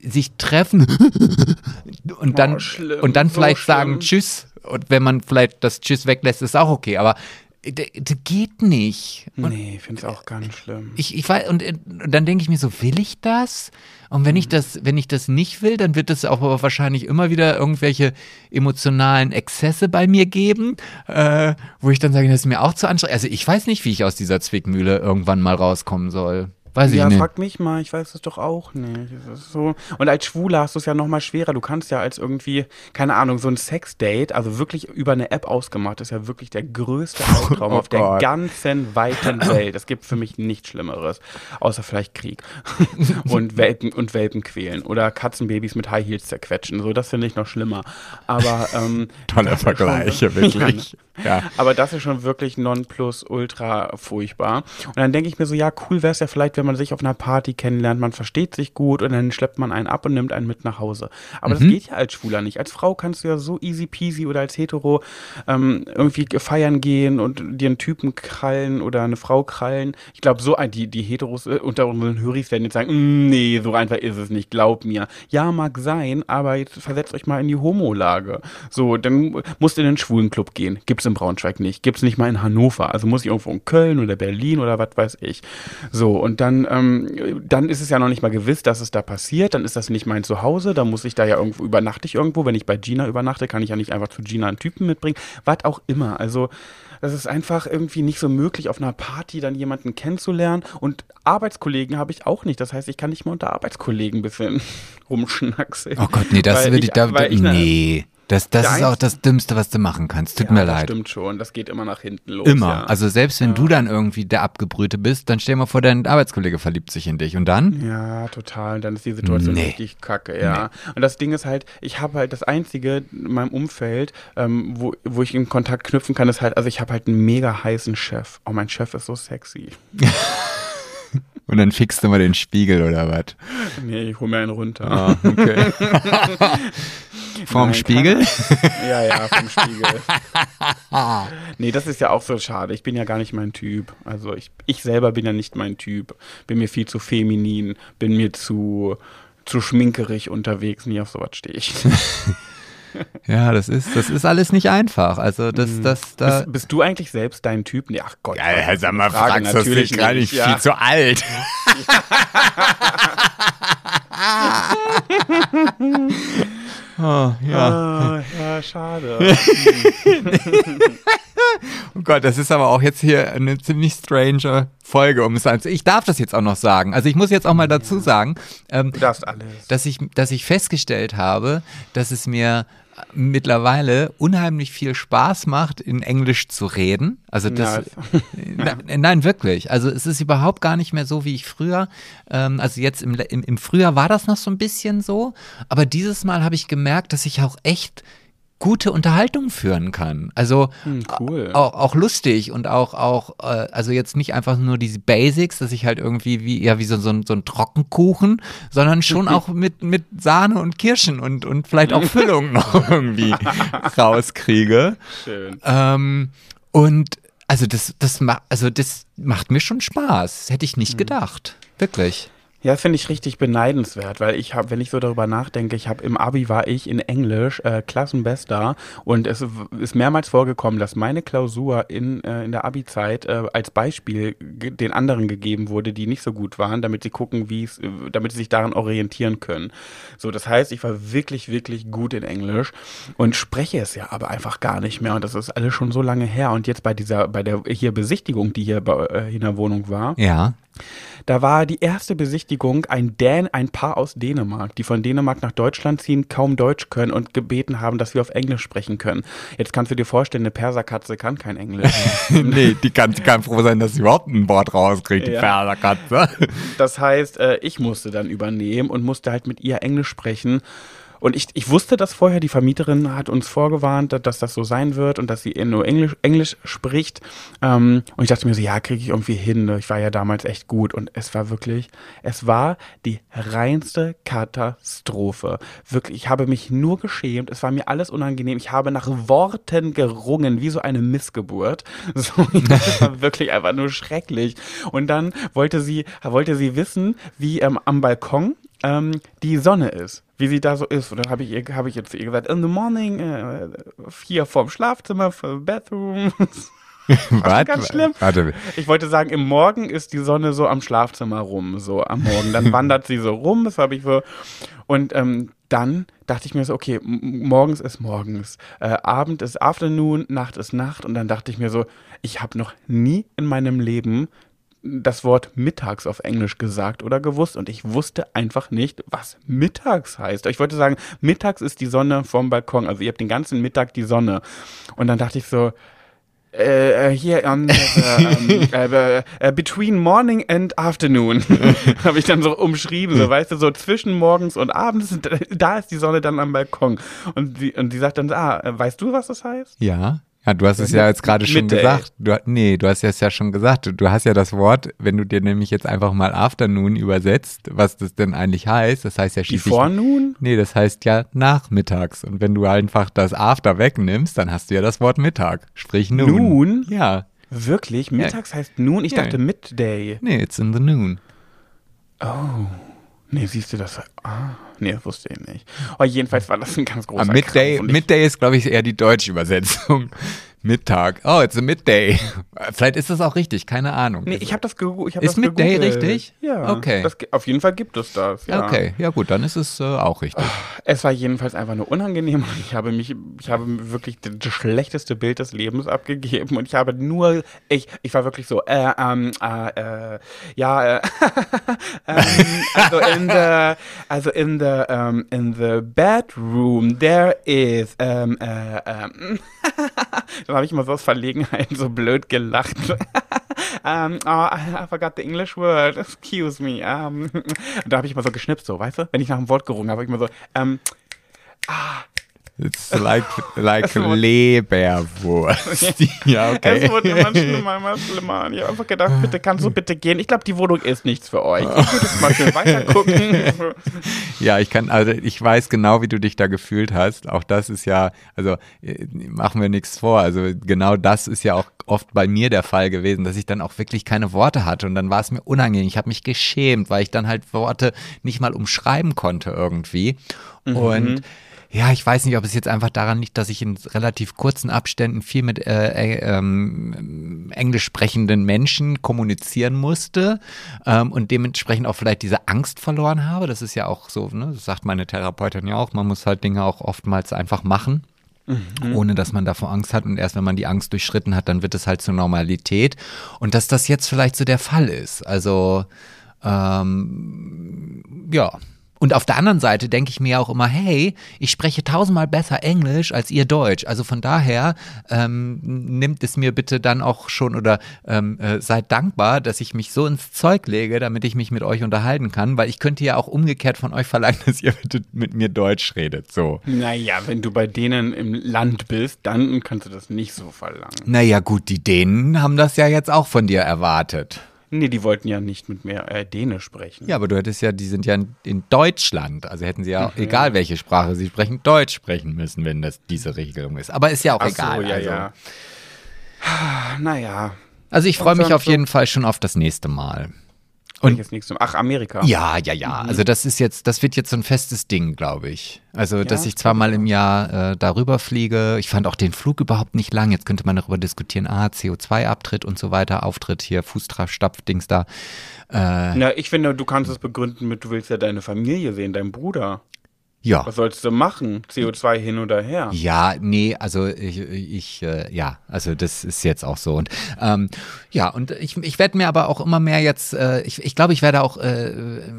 sich treffen und dann, oh, und dann so vielleicht schlimm. sagen Tschüss. Und wenn man vielleicht das Tschüss weglässt, ist auch okay. Aber das geht nicht. Und nee, ich finde es auch ganz schlimm. ich, ich weiß, und, und dann denke ich mir so, will ich das? Und wenn ich das, wenn ich das nicht will, dann wird es auch aber wahrscheinlich immer wieder irgendwelche emotionalen Exzesse bei mir geben, äh, wo ich dann sage, das ist mir auch zu anstrengend. Also ich weiß nicht, wie ich aus dieser Zwickmühle irgendwann mal rauskommen soll. Weiß ja, ich nicht. frag mich mal, ich weiß es doch auch nicht. So. Und als Schwuler hast du es ja noch mal schwerer. Du kannst ja als irgendwie, keine Ahnung, so ein Sexdate, also wirklich über eine App ausgemacht, ist ja wirklich der größte Albtraum Oh auf der Gott. ganzen weiten Welt. Es gibt für mich nichts Schlimmeres, außer vielleicht Krieg und Welpen und Welpen quälen oder Katzenbabys mit High Heels zerquetschen. So, das finde ich noch schlimmer. Aber ähm, Tolle das ist schon- Vergleiche, wirklich. Ja. aber das ist schon wirklich nonplus ultra furchtbar. Und dann denke ich mir so, ja, cool wäre es ja vielleicht, wenn man sich auf einer Party kennenlernt, man versteht sich gut und dann schleppt man einen ab und nimmt einen mit nach Hause. Aber das geht ja als Schwuler nicht. Als Frau kannst du ja so easy peasy oder als Hetero ähm, irgendwie feiern gehen und dir einen Typen krallen oder eine Frau krallen. Ich glaube, so ein, die, die Heteros äh, unter unseren Höris werden jetzt sagen, "Mm, nee, so einfach ist es nicht, glaub mir. Ja, mag sein, aber jetzt versetzt euch mal in die Homo-Lage. So, dann musst du in den schwulen Club gehen. Gibt's in Braunschweig nicht. Gibt's nicht mal in Hannover. Also muss ich irgendwo in Köln oder Berlin oder was weiß ich. So, und dann, ähm, dann ist es ja noch nicht mal gewiss, dass es da passiert. Dann ist das nicht mein Zuhause. Da muss ich da ja irgendwo, übernachte ich irgendwo. Wenn ich bei Gina übernachte, kann ich ja nicht einfach zu Gina einen Typen mitbringen. Was auch immer. Also, das ist einfach irgendwie nicht so möglich, auf einer Party dann jemanden kennenzulernen. Und Arbeitskollegen habe ich auch nicht. Das heißt, ich kann nicht mal unter Arbeitskollegen ein bisschen rumschnackseln. Oh Gott, nee, das würde ich- da, weil ich ne- nee. Das, das ist auch das Dümmste, was du machen kannst. Tut Ja, mir das leid. Stimmt schon, das geht immer nach hinten los. Immer. Ja. Also selbst wenn du dann irgendwie der Abgebrühte bist, dann stell dir mal vor, dein Arbeitskollege verliebt sich in dich. Und dann? Ja, total. Dann ist die Situation Nee. richtig kacke, ja. Und das Ding ist halt, ich habe halt das Einzige in meinem Umfeld, ähm, wo, wo ich in Kontakt knüpfen kann, ist halt, also ich habe halt einen mega heißen Chef. Oh, mein Chef ist so sexy. Und dann fixst du mal den Spiegel oder was? Nee, ich hol mir einen runter. Ah, okay. Vorm Nein, Spiegel? Ja, ja, vom Spiegel. nee, das ist ja auch so schade. Ich bin ja gar nicht mein Typ. Also ich, ich selber bin ja nicht mein Typ. Bin mir viel zu feminin, bin mir zu, zu schminkerig unterwegs. Nie auf sowas stehe ich. Ja, das ist, das ist alles nicht einfach. Also das, das, da. Bist, bist du eigentlich selbst dein Typ? Nee, ach Gott. Ja, ja, sag mal, die Frage? fragst du Natürlich dich gar nicht ja. viel zu alt. oh, ja. Ah, ja, schade. Oh Gott, das ist aber auch jetzt hier eine ziemlich strange Folge, um es an. Ich darf das jetzt auch noch sagen. Also ich muss jetzt auch mal dazu sagen, ähm, dass ich, dass ich festgestellt habe, dass es mir mittlerweile unheimlich viel Spaß macht, in Englisch zu reden. Also das, Ja. Na, nein, wirklich. Also es ist überhaupt gar nicht mehr so wie ich früher. Ähm, also jetzt im, im, im Frühjahr war das noch so ein bisschen so, aber dieses Mal habe ich gemerkt, dass ich auch echt gute Unterhaltung führen kann. Also Hm, cool. auch, auch lustig und auch, auch äh, also jetzt nicht einfach nur diese Basics, dass ich halt irgendwie wie, ja, wie so, so, ein, so ein Trockenkuchen, sondern schon auch mit, mit Sahne und Kirschen und, und vielleicht auch Füllung noch irgendwie rauskriege. Schön. Ähm, und also das, das, ma also das macht mir schon Spaß. Das hätte ich nicht gedacht. Wirklich. Ja, finde ich richtig beneidenswert, weil ich habe, wenn ich so darüber nachdenke, ich habe im Abi war ich in Englisch äh, Klassenbester und es ist mehrmals vorgekommen, dass meine Klausur in, äh, in der Abi-Zeit äh, als Beispiel den anderen gegeben wurde, die nicht so gut waren, damit sie gucken, wie es, äh, damit sie sich daran orientieren können. So, das heißt, ich war wirklich, wirklich gut in Englisch und spreche es ja aber einfach gar nicht mehr und das ist alles schon so lange her und jetzt bei dieser, bei der hier Besichtigung, die hier bei, äh, in der Wohnung war. Ja. Da war die erste Besichtigung ein Dän, ein Paar aus Dänemark, die von Dänemark nach Deutschland ziehen, kaum Deutsch können und gebeten haben, dass wir auf Englisch sprechen können. Jetzt kannst du dir vorstellen, eine Perserkatze kann kein Englisch. nee, die kann, die kann froh sein, dass sie überhaupt ein Wort rauskriegt, die Ja. Perserkatze. Das heißt, äh, ich musste dann übernehmen und musste halt mit ihr Englisch sprechen. Und ich, ich wusste das vorher, die Vermieterin hat uns vorgewarnt, dass das so sein wird und dass sie nur Englisch, Englisch spricht. Ähm, und ich dachte mir so, ja, kriege ich irgendwie hin. Ich war ja damals echt gut. Und es war wirklich, es war die reinste Katastrophe. Wirklich, ich habe mich nur geschämt. Es war mir alles unangenehm. Ich habe nach Worten gerungen, wie so eine Missgeburt. So, das war wirklich einfach nur schrecklich. Und dann wollte sie, wollte sie wissen, wie ähm, am Balkon ähm, die Sonne ist, wie sie da so ist. Und dann habe ich, ihr- habe ich jetzt ihr gesagt, in the morning, äh, hier vorm Schlafzimmer, für Bathroom. Was? ganz schlimm. Warte, Ich wollte sagen, im Morgen ist die Sonne so am Schlafzimmer rum, so am Morgen. Dann wandert sie so rum, das habe ich so. Und ähm, dann dachte ich mir so, okay, morgens ist morgens, äh, Abend ist Afternoon, Nacht ist Nacht. Und dann dachte ich mir so, ich habe noch nie in meinem Leben das Wort mittags auf Englisch gesagt oder gewusst und ich wusste einfach nicht, was mittags heißt. Ich wollte sagen, mittags ist die Sonne vom Balkon, also ihr habt den ganzen Mittag die Sonne. Und dann dachte ich so, äh, äh, hier on the, ähm, äh, äh, between morning and afternoon habe ich dann so umschrieben, so weißt du, so zwischen morgens und abends, da ist die Sonne dann am Balkon und die, und die sagt dann, ah, äh, weißt du, was das heißt? Ja. Ja, du hast es ja jetzt gerade schon Midday. gesagt. Du, nee, du hast es ja schon gesagt. Du, hast ja das Wort, wenn du dir nämlich jetzt einfach mal Afternoon übersetzt, was das denn eigentlich heißt, das heißt ja schließlich. Forenoon? Nee, das heißt ja nachmittags. Und wenn du einfach das After wegnimmst, dann hast du ja das Wort Mittag. Sprich Noon. Noon? Ja. Wirklich? Mittags heißt Noon? Ich Ja. dachte Midday. Nee, it's in the noon. Oh. Nee, siehst du das? Ah, nee, das wusste ich nicht. Oh, jedenfalls war das ein ganz großer Aber Midday, Midday ist, glaube ich, eher die deutsche Übersetzung. Mittag. Oh, it's a Midday. Vielleicht ist das auch richtig, keine Ahnung. Nee, ich habe das, ich hab Ist das Midday gegoogelt. richtig? Ja. Okay. Das, auf jeden Fall gibt es das. Ja. Okay, ja gut, dann ist es äh, auch richtig. Es war jedenfalls einfach nur unangenehm und ich habe mich, ich habe wirklich das schlechteste Bild des Lebens abgegeben und ich habe nur, ich, ich war wirklich so, äh, ähm, äh, äh, ja, äh, ähm, also in the, also in the, um, in the bedroom there is, ähm, äh, ähm, dann habe ich mal so aus Verlegenheit so blöd gelacht. Um, oh, I I forgot the English word. Excuse me. Um, und da habe ich mal so geschnipst, so, weißt du? Wenn ich nach einem Wort gerungen habe, habe ich mal so, ähm, It's like, like Leberwurst. ja, okay. Es wurde schlimmer, immer schlimmer. Und ich habe einfach gedacht, bitte kannst du bitte gehen. Ich glaube, die Wohnung ist nichts für euch. Ich würde jetzt mal schön weitergucken. Ja, ich kann, also ich weiß genau, wie du dich da gefühlt hast. Auch das ist ja, also äh, machen wir nichts vor. Also genau das ist ja auch oft bei mir der Fall gewesen, dass ich dann auch wirklich keine Worte hatte und dann war es mir unangenehm. Ich habe mich geschämt, weil ich dann halt Worte nicht mal umschreiben konnte irgendwie. Und ja, ich weiß nicht, ob es jetzt einfach daran liegt, dass ich in relativ kurzen Abständen viel mit äh, äh, ähm, englisch sprechenden Menschen kommunizieren musste ähm, und dementsprechend auch vielleicht diese Angst verloren habe. Das ist ja auch so, ne? das sagt meine Therapeutin ja auch, man muss halt Dinge auch oftmals einfach machen. Ohne dass man davor Angst hat und erst wenn man die Angst durchschritten hat, dann wird es halt zur Normalität. Und dass das jetzt vielleicht so der Fall ist. Also, ähm, ja. Und auf der anderen Seite denke ich mir auch immer, hey, ich spreche tausendmal besser Englisch als ihr Deutsch. Also von daher ähm, nimmt es mir bitte dann auch schon oder ähm, äh, seid dankbar, dass ich mich so ins Zeug lege, damit ich mich mit euch unterhalten kann, weil ich könnte ja auch umgekehrt von euch verlangen, dass ihr bitte mit mir Deutsch redet. So. naja, wenn du bei denen im Land bist, dann kannst du das nicht so verlangen. Naja, gut, die Dänen haben das ja jetzt auch von dir erwartet. Nee, die wollten ja nicht mit mir äh, Dänisch sprechen. Ja, aber du hättest ja, die sind ja in, Deutschland. Also hätten sie ja, egal welche Sprache sie sprechen, Deutsch sprechen müssen, wenn das diese Regelung ist. Aber ist ja auch Ach egal. so, ja, also. ja. Naja, also ich freue mich auf jeden Fall schon auf das nächste Mal. Und jetzt nächstes Ach, Amerika. Ja, ja, ja. Mhm. Also das ist jetzt, das wird jetzt so ein festes Ding, glaube ich. Also, ja, dass ich zweimal im Jahr äh, darüber fliege. Ich fand auch den Flug überhaupt nicht lang. Jetzt könnte man darüber diskutieren, ah, CO2-Abtritt und so weiter, Auftritt hier, Fußstapfdings da. Äh, Na, ich finde, du kannst es begründen mit, du willst ja deine Familie sehen, deinen Bruder. Ja. Was sollst du machen? CO2 hin oder her? Ja, nee, also ich, ich äh, ja, also das ist jetzt auch so. Und ähm, ja, und ich, ich werde mir aber auch immer mehr jetzt, äh, ich, ich glaube, ich werde auch äh,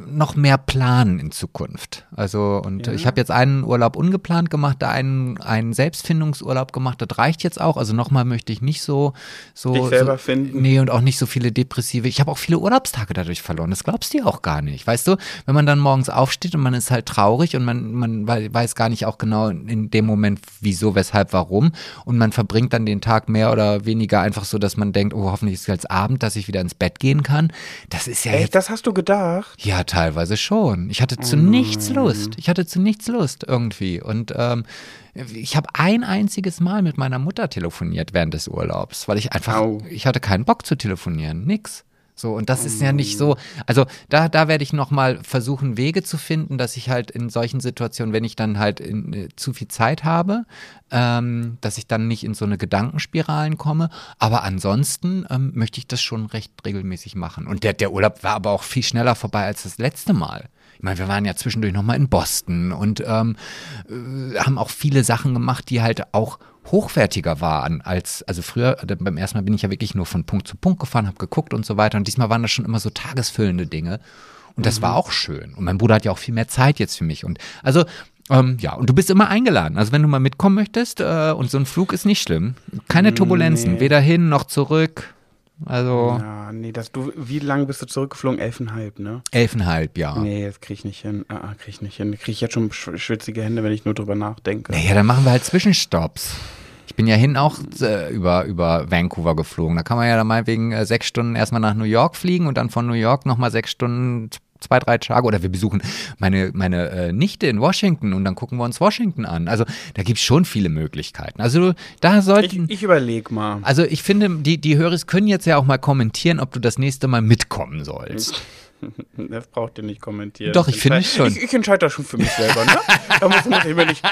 noch mehr planen in Zukunft. Also, und ja. ich habe jetzt einen Urlaub ungeplant gemacht, einen, einen Selbstfindungsurlaub gemacht, das reicht jetzt auch. Also nochmal möchte ich nicht so, so. Dich selber so, finden. Nee, und auch nicht so viele depressive. Ich habe auch viele Urlaubstage dadurch verloren. Das glaubst du ja auch gar nicht. Weißt du, wenn man dann morgens aufsteht und man ist halt traurig und man man weiß gar nicht auch genau in dem Moment, wieso, weshalb, warum. Und man verbringt dann den Tag mehr oder weniger einfach so, dass man denkt, oh, hoffentlich ist es jetzt Abend, dass ich wieder ins Bett gehen kann. Das ist ja Echt, jetzt, das hast du gedacht? Ja, teilweise schon. Ich hatte zu oh nichts Lust. Ich hatte zu nichts Lust irgendwie. Und ähm, ich habe ein einziges Mal mit meiner Mutter telefoniert während des Urlaubs, weil ich einfach, Au. ich hatte keinen Bock zu telefonieren. Nix. So, und das ist ja nicht so, also da, da werde ich nochmal versuchen, Wege zu finden, dass ich halt in solchen Situationen, wenn ich dann halt in, äh, zu viel Zeit habe, ähm, dass ich dann nicht in so eine Gedankenspiralen komme. Aber ansonsten ähm, möchte ich das schon recht regelmäßig machen. Und der, der Urlaub war aber auch viel schneller vorbei als das letzte Mal. Ich meine, wir waren ja zwischendurch nochmal in Boston und ähm, äh, haben auch viele Sachen gemacht, die halt auch hochwertiger waren als, also früher, äh, beim ersten Mal bin ich ja wirklich nur von Punkt zu Punkt gefahren, habe geguckt und so weiter. Und diesmal waren das schon immer so tagesfüllende Dinge. Und das mhm. war auch schön. Und mein Bruder hat ja auch viel mehr Zeit jetzt für mich. Und also, ähm, ja, und du bist immer eingeladen. Also wenn du mal mitkommen möchtest, äh, und so ein Flug ist nicht schlimm. Keine Turbulenzen, nee. weder hin noch zurück. Also. Ja, nee, das, du, wie lange bist du zurückgeflogen? Elfenhalb, ne? Elfenhalb, ja. Nee, das krieg ich nicht hin. Ah, ah krieg ich nicht hin. Krieg ich jetzt schon schwitzige Hände, wenn ich nur drüber nachdenke. Naja, dann machen wir halt Zwischenstopps. Ich bin ja hin auch äh, über, über Vancouver geflogen. Da kann man ja dann meinetwegen äh, sechs Stunden erstmal nach New York fliegen und dann von New York nochmal sechs Stunden, zwei, drei Tage. Oder wir besuchen meine, meine äh, Nichte in Washington und dann gucken wir uns Washington an. Also da gibt es schon viele Möglichkeiten. Also da sollten. Ich, ich überlege mal. Also ich finde, die, die Hörer können jetzt ja auch mal kommentieren, ob du das nächste Mal mitkommen sollst. Das braucht ihr nicht kommentieren. Doch, ich finde schon. Ich, ich entscheide das schon für mich selber, ne? Da muss, muss, ich mir nicht,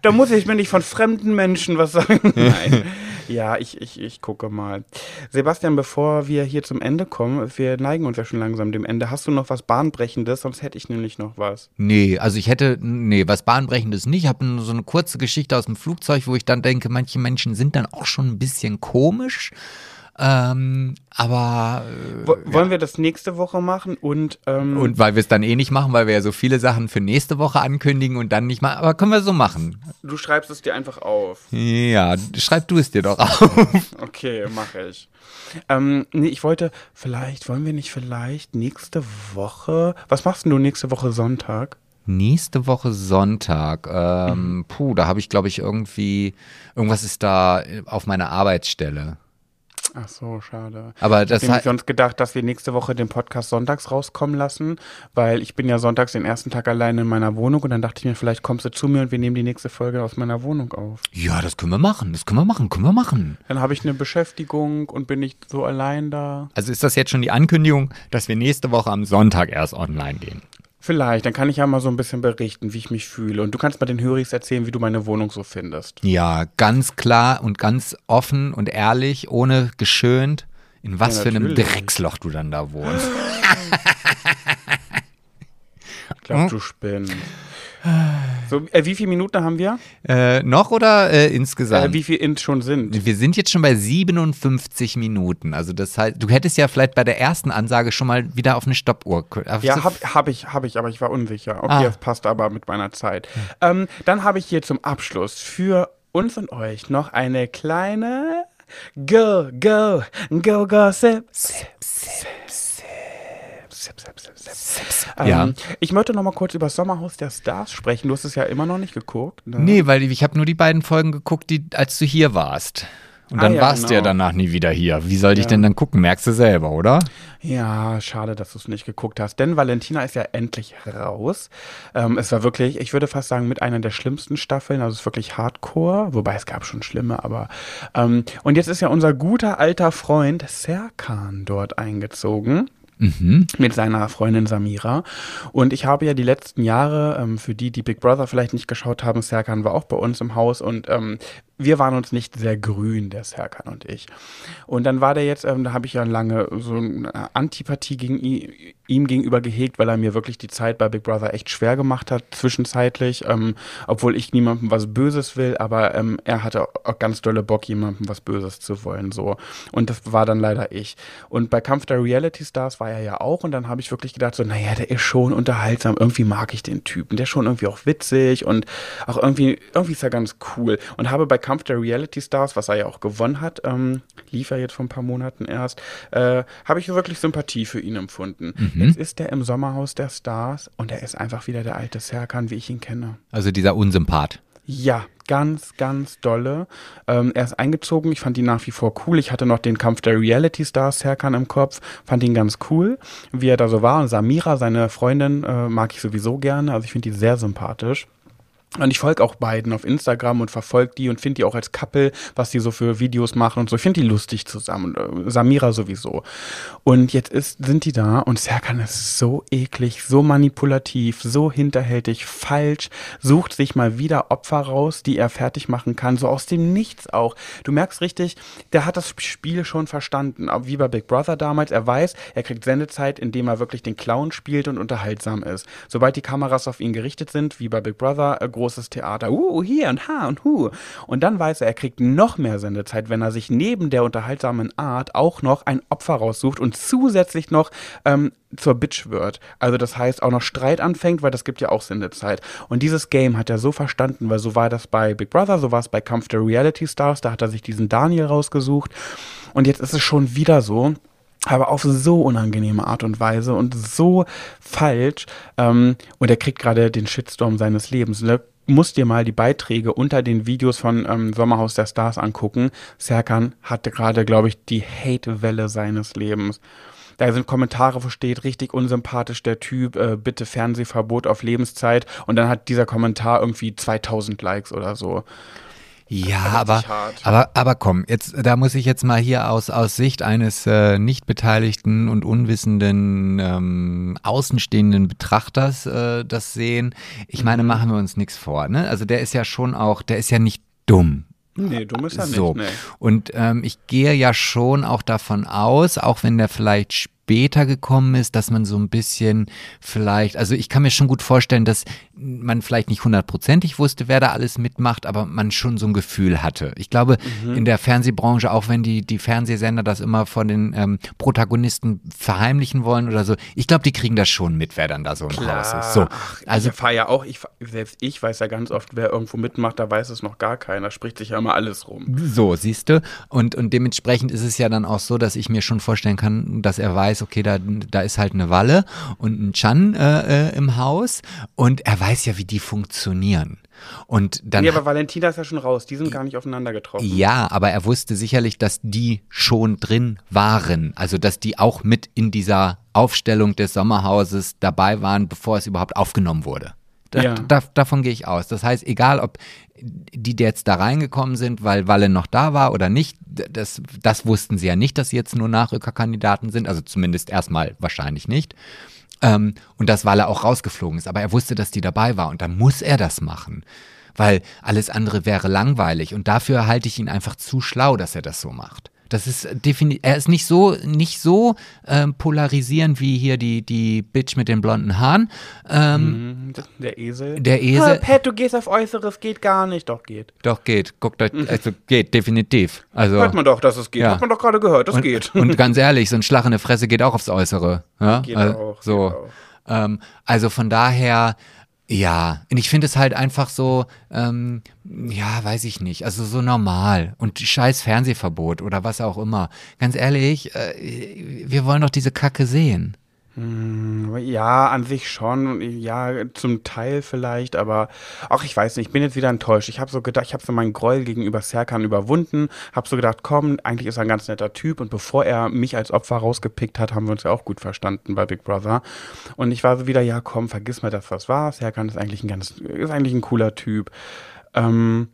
da muss ich mir nicht von fremden Menschen was sagen. Nein. Ja, ich, ich, ich gucke mal. Sebastian, bevor wir hier zum Ende kommen, wir neigen uns ja schon langsam dem Ende. Hast du noch was Bahnbrechendes? Sonst hätte ich nämlich noch was. Nee, also ich hätte, nee, was Bahnbrechendes nicht. Ich habe so eine kurze Geschichte aus dem Flugzeug, wo ich dann denke, manche Menschen sind dann auch schon ein bisschen komisch. Ähm, aber äh, wollen ja. wir das nächste Woche machen und ähm, und weil wir es dann eh nicht machen, weil wir ja so viele Sachen für nächste Woche ankündigen und dann nicht mal. Aber können wir so machen? Du schreibst es dir einfach auf. Ja, schreib du es dir doch auf. Okay, mache ich. Ähm, nee, ich wollte vielleicht, wollen wir nicht vielleicht nächste Woche? Was machst du nächste Woche Sonntag? Nächste Woche Sonntag. Ähm, mhm. Puh, da habe ich, glaube ich, irgendwie, irgendwas ist da auf meiner Arbeitsstelle. Ach so, schade. Aber das ich hätte sonst gedacht, dass wir nächste Woche den Podcast sonntags rauskommen lassen, weil ich bin ja sonntags den ersten Tag alleine in meiner Wohnung und dann dachte ich mir, vielleicht kommst du zu mir und wir nehmen die nächste Folge aus meiner Wohnung auf. Ja, das können wir machen, das können wir machen, können wir machen. Dann habe ich eine Beschäftigung und bin nicht so allein da. Also ist das jetzt schon die Ankündigung, dass wir nächste Woche am Sonntag erst online gehen? Vielleicht, dann kann ich ja mal so ein bisschen berichten, wie ich mich fühle. Und du kannst mal den Höris erzählen, wie du meine Wohnung so findest. Ja, ganz klar und ganz offen und ehrlich, ohne geschönt, in was ja, für einem Drecksloch du dann da wohnst. ich glaube, du spinnst. So, äh, wie viele Minuten haben wir? Äh, noch oder äh, insgesamt? Äh, wie viel Int schon sind? Wir sind jetzt schon bei 57 Minuten. Also das heißt, du hättest ja vielleicht bei der ersten Ansage schon mal wieder auf eine Stoppuhr. Auf ja, habe hab ich, habe ich, aber ich war unsicher. Okay, ah. das passt aber mit meiner Zeit. Ähm, dann habe ich hier zum Abschluss für uns und euch noch eine kleine Go, go, go, go, sip, sip, sip, sip, sip, sip, sip. Ähm, ja. Ich möchte noch mal kurz über Sommerhaus der Stars sprechen. Du hast es ja immer noch nicht geguckt. Ne? Nee, weil ich habe nur die beiden Folgen geguckt, die, als du hier warst. Und dann ah, ja, warst genau. du ja danach nie wieder hier. Wie soll ja. ich denn dann gucken? Merkst du selber, oder? Ja, schade, dass du es nicht geguckt hast. Denn Valentina ist ja endlich raus. Ähm, es war wirklich, ich würde fast sagen, mit einer der schlimmsten Staffeln. Also es ist wirklich Hardcore. Wobei es gab schon schlimme, aber. Ähm, und jetzt ist ja unser guter alter Freund Serkan dort eingezogen. Mhm. mit seiner Freundin Samira. Und ich habe ja die letzten Jahre, ähm, für die, die Big Brother vielleicht nicht geschaut haben, Serkan war auch bei uns im Haus und ähm, wir waren uns nicht sehr grün, der Serkan und ich. Und dann war der jetzt, ähm, da habe ich ja lange so eine Antipathie gegen ihn, ihm gegenüber gehegt, weil er mir wirklich die Zeit bei Big Brother echt schwer gemacht hat, zwischenzeitlich, ähm, obwohl ich niemandem was Böses will, aber ähm, er hatte auch ganz dolle Bock, jemandem was Böses zu wollen, so. Und das war dann leider ich. Und bei Kampf der Reality Stars war er ja auch und dann habe ich wirklich gedacht, so, naja, der ist schon unterhaltsam, irgendwie mag ich den Typen, der ist schon irgendwie auch witzig und auch irgendwie, irgendwie ist er ganz cool. Und habe bei Kampf der Reality Stars, was er ja auch gewonnen hat, ähm, lief er jetzt vor ein paar Monaten erst, äh, habe ich wirklich Sympathie für ihn empfunden. Mhm. Jetzt ist er im Sommerhaus der Stars und er ist einfach wieder der alte Serkan, wie ich ihn kenne. Also dieser Unsympath. Ja, ganz, ganz dolle. Ähm, er ist eingezogen. Ich fand ihn nach wie vor cool. Ich hatte noch den Kampf der Reality Stars Serkan im Kopf. Fand ihn ganz cool, wie er da so war. Und Samira, seine Freundin, äh, mag ich sowieso gerne. Also ich finde die sehr sympathisch. Und ich folge auch beiden auf Instagram und verfolge die und finde die auch als Couple, was die so für Videos machen und so. Ich finde die lustig zusammen. Äh, Samira sowieso. Und jetzt ist, sind die da und Serkan ist so eklig, so manipulativ, so hinterhältig, falsch, sucht sich mal wieder Opfer raus, die er fertig machen kann, so aus dem Nichts auch. Du merkst richtig, der hat das Spiel schon verstanden. Wie bei Big Brother damals, er weiß, er kriegt Sendezeit, indem er wirklich den Clown spielt und unterhaltsam ist. Sobald die Kameras auf ihn gerichtet sind, wie bei Big Brother, äh, großes Theater, uh, hier und ha und hu. Und dann weiß er, er kriegt noch mehr Sendezeit, wenn er sich neben der unterhaltsamen Art auch noch ein Opfer raussucht und zusätzlich noch ähm, zur Bitch wird. Also das heißt auch noch Streit anfängt, weil das gibt ja auch Sendezeit. Und dieses Game hat er so verstanden, weil so war das bei Big Brother, so war es bei Kampf der Reality Stars, da hat er sich diesen Daniel rausgesucht. Und jetzt ist es schon wieder so, aber auf so unangenehme Art und Weise und so falsch. Ähm, und er kriegt gerade den Shitstorm seines Lebens. Ne? Musst dir mal die Beiträge unter den Videos von ähm, Sommerhaus der Stars angucken. Serkan hatte gerade, glaube ich, die Hate-Welle seines Lebens. Da sind Kommentare, wo steht, richtig unsympathisch der Typ, äh, bitte Fernsehverbot auf Lebenszeit. Und dann hat dieser Kommentar irgendwie 2000 Likes oder so. Ja, aber, aber, aber komm, jetzt, da muss ich jetzt mal hier aus, aus Sicht eines äh, nicht beteiligten und unwissenden ähm, außenstehenden Betrachters äh, das sehen. Ich meine, mhm. machen wir uns nichts vor. Ne? Also der ist ja schon auch, der ist ja nicht dumm. Nee, dumm ist er so. nicht. Nee. Und ähm, ich gehe ja schon auch davon aus, auch wenn der vielleicht später gekommen ist, dass man so ein bisschen vielleicht, also ich kann mir schon gut vorstellen, dass man vielleicht nicht hundertprozentig wusste, wer da alles mitmacht, aber man schon so ein Gefühl hatte. Ich glaube, mhm. in der Fernsehbranche, auch wenn die, die Fernsehsender das immer von den ähm, Protagonisten verheimlichen wollen oder so, ich glaube, die kriegen das schon mit, wer dann da so im Klar. Haus ist. So, also ich fahre ja auch, ich, selbst ich weiß ja ganz oft, wer irgendwo mitmacht, da weiß es noch gar keiner, spricht sich ja immer alles rum. So, siehst du? Und, und dementsprechend ist es ja dann auch so, dass ich mir schon vorstellen kann, dass er weiß, okay, da, da ist halt eine Walle und ein Chan äh, äh, im Haus und er weiß ja, wie die funktionieren. Und dann. Nee, aber Valentina ist ja schon raus. Die sind gar nicht aufeinander getroffen. Ja, aber er wusste sicherlich, dass die schon drin waren. Also, dass die auch mit in dieser Aufstellung des Sommerhauses dabei waren, bevor es überhaupt aufgenommen wurde. Da, ja. da, davon gehe ich aus. Das heißt, egal ob die jetzt da reingekommen sind, weil Walle noch da war oder nicht, das, das wussten sie ja nicht, dass sie jetzt nur Nachrückerkandidaten sind. Also zumindest erstmal wahrscheinlich nicht. Ähm, und dass Walle auch rausgeflogen ist. Aber er wusste, dass die dabei war und dann muss er das machen. Weil alles andere wäre langweilig. Und dafür halte ich ihn einfach zu schlau, dass er das so macht. Das ist definitiv, er ist nicht so, nicht so ähm, polarisierend wie hier die, die Bitch mit den blonden Haaren. Ähm, mhm, der Esel. Der Esel. Oh, Pat, du gehst auf Äußeres, geht gar nicht. Doch, geht. Doch, geht. Guckt euch, also geht, definitiv. Also, Hört man doch, dass es geht. Ja. Hat man doch gerade gehört, das und, geht. Und ganz ehrlich, so ein Schlag in der Fresse geht auch aufs Äußere. Ja? Geht also, auch. So. Geht auch. Ähm, also von daher, ja, und ich finde es halt einfach so, ähm, ja, weiß ich nicht, also so normal und scheiß Fernsehverbot oder was auch immer. Ganz ehrlich, äh, wir wollen doch diese Kacke sehen. Hm, ja, an sich schon. Ja, zum Teil vielleicht, aber auch ich weiß nicht, ich bin jetzt wieder enttäuscht. Ich habe so gedacht, ich habe so meinen Groll gegenüber Serkan überwunden, habe so gedacht, komm, eigentlich ist er ein ganz netter Typ und bevor er mich als Opfer rausgepickt hat, haben wir uns ja auch gut verstanden bei Big Brother. Und ich war so wieder, ja, komm, vergiss mal das, was war. Serkan ist eigentlich ein ganz, ist eigentlich ein cooler Typ. Ähm,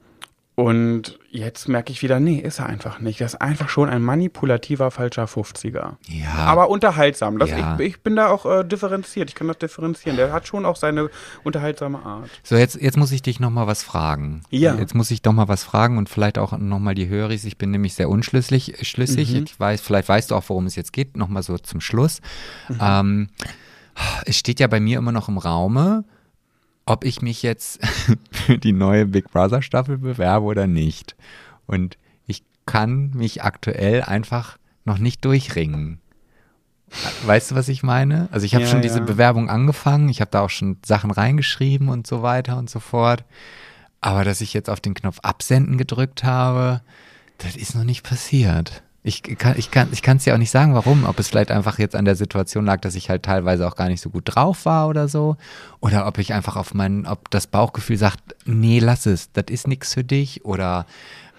Und jetzt merke ich wieder, nee, ist er einfach nicht. Das ist einfach schon ein manipulativer falscher 50er. Ja. Aber unterhaltsam. Das, Ja. ich, ich bin da auch äh, differenziert. Ich kann das differenzieren. Der hat schon auch seine unterhaltsame Art. So, jetzt, jetzt muss ich dich noch mal was fragen. Ja. Jetzt muss ich doch mal was fragen und vielleicht auch noch mal die Höris. Ich bin nämlich sehr unschlüssig. Schlüssig. Mhm. Ich weiß, vielleicht weißt du auch, worum es jetzt geht. Noch mal so zum Schluss. Mhm. Ähm, es steht ja bei mir immer noch im Raume, ob ich mich jetzt für die neue Big Brother Staffel bewerbe oder nicht. Und ich kann mich aktuell einfach noch nicht durchringen. Weißt du, was ich meine? Also ich habe Ja, schon diese ja. Bewerbung angefangen, ich habe da auch schon Sachen reingeschrieben und so weiter und so fort. Aber dass ich jetzt auf den Knopf Absenden gedrückt habe, das ist noch nicht passiert. Ich kann ich kann ich kann es dir auch nicht sagen, warum. Ob es vielleicht einfach jetzt an der Situation lag, dass ich halt teilweise auch gar nicht so gut drauf war oder so, oder ob ich einfach auf meinen, ob das Bauchgefühl sagt, nee, lass es, das ist nichts für dich, oder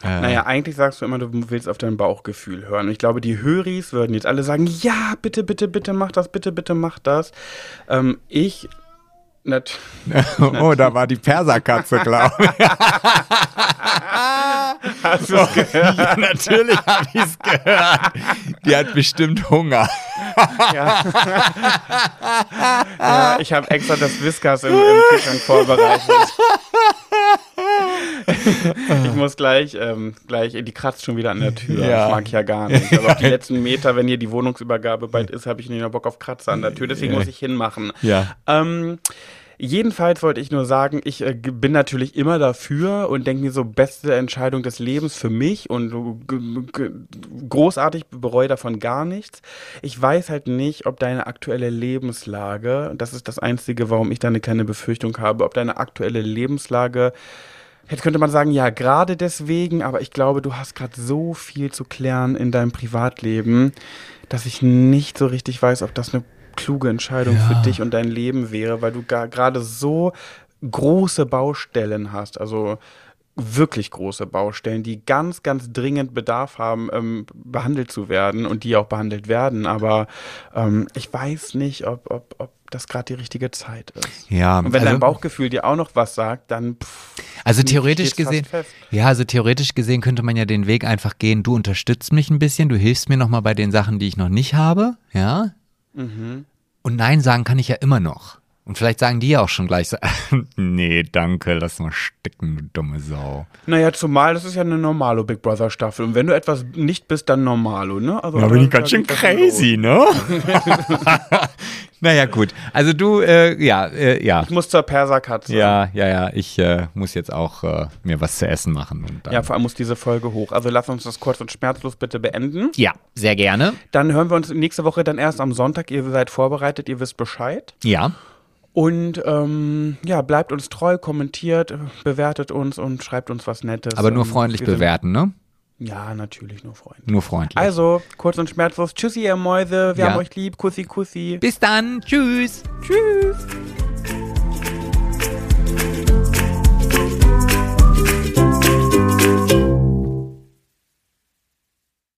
äh, Naja, eigentlich sagst du immer, du willst auf dein Bauchgefühl hören. Und ich glaube, die Höris würden jetzt alle sagen, ja, bitte, bitte, bitte mach das, bitte, bitte mach das. Ähm, ich, nat oh, da war die Perserkatze, glaube ich. hast du es gehört? ja, natürlich habe ich es gehört. Die hat bestimmt Hunger. Ja, ich habe extra das Whiskas im, im Kühlschrank vorbereitet. Ich muss gleich, ähm, gleich, die kratzt schon wieder an der Tür. Ja. Das mag ich ja gar nicht. Also auf die letzten Meter, wenn hier die Wohnungsübergabe bald ist, habe ich nicht mehr Bock auf Kratzer an der Tür. Deswegen muss ich hinmachen. Ja. Ähm, jedenfalls wollte ich nur sagen, ich äh, bin natürlich immer dafür und denke mir so, beste Entscheidung des Lebens für mich und großartig bereue davon gar nichts. Ich weiß halt nicht, ob deine aktuelle Lebenslage, das ist das Einzige, warum ich da eine kleine Befürchtung habe, ob deine aktuelle Lebenslage Jetzt könnte man sagen, ja, gerade deswegen, aber ich glaube, du hast gerade so viel zu klären in deinem Privatleben, dass ich nicht so richtig weiß, ob das eine kluge Entscheidung Ja. für dich und dein Leben wäre, weil du gerade so große Baustellen hast, also wirklich große Baustellen, die ganz, ganz dringend Bedarf haben, ähm, behandelt zu werden und die auch behandelt werden. Aber ähm, ich weiß nicht, ob, ob, ob das gerade die richtige Zeit ist. Ja, Und wenn also, dein Bauchgefühl dir auch noch was sagt, dann pff, also theoretisch gesehen, ja, also theoretisch gesehen könnte man ja den Weg einfach gehen. Du unterstützt mich ein bisschen, du hilfst mir nochmal bei den Sachen, die ich noch nicht habe, ja. Mhm. Und Nein sagen kann ich ja immer noch. Und vielleicht sagen die ja auch schon gleich so, nee, danke, lass mal stecken, du dumme Sau. Naja, zumal das ist ja eine normalo Big Brother Staffel. Und wenn du etwas nicht bist, dann normalo, ne? Also, Da bin ich ganz schön schon crazy, ne? naja, gut. Also du, äh, ja, äh, ja. Ich muss zur Perserkatze. Ja, ja, ja. Ich äh, muss jetzt auch äh, mir was zu essen machen. Und dann Ja, vor allem muss diese Folge hoch. Also lass uns das kurz und schmerzlos bitte beenden. ja, sehr gerne. Dann hören wir uns nächste Woche dann erst am Sonntag. Ihr seid vorbereitet, ihr wisst Bescheid. Ja. Und ähm, ja, bleibt uns treu, kommentiert, bewertet uns und schreibt uns was Nettes. Aber nur freundlich bewerten, ne? Ja, natürlich nur freundlich. Nur freundlich. Also, kurz und schmerzlos. Tschüssi, ihr Mäuse. Wir Ja. haben euch lieb. Kussi, kussi. Bis dann. Tschüss. Tschüss.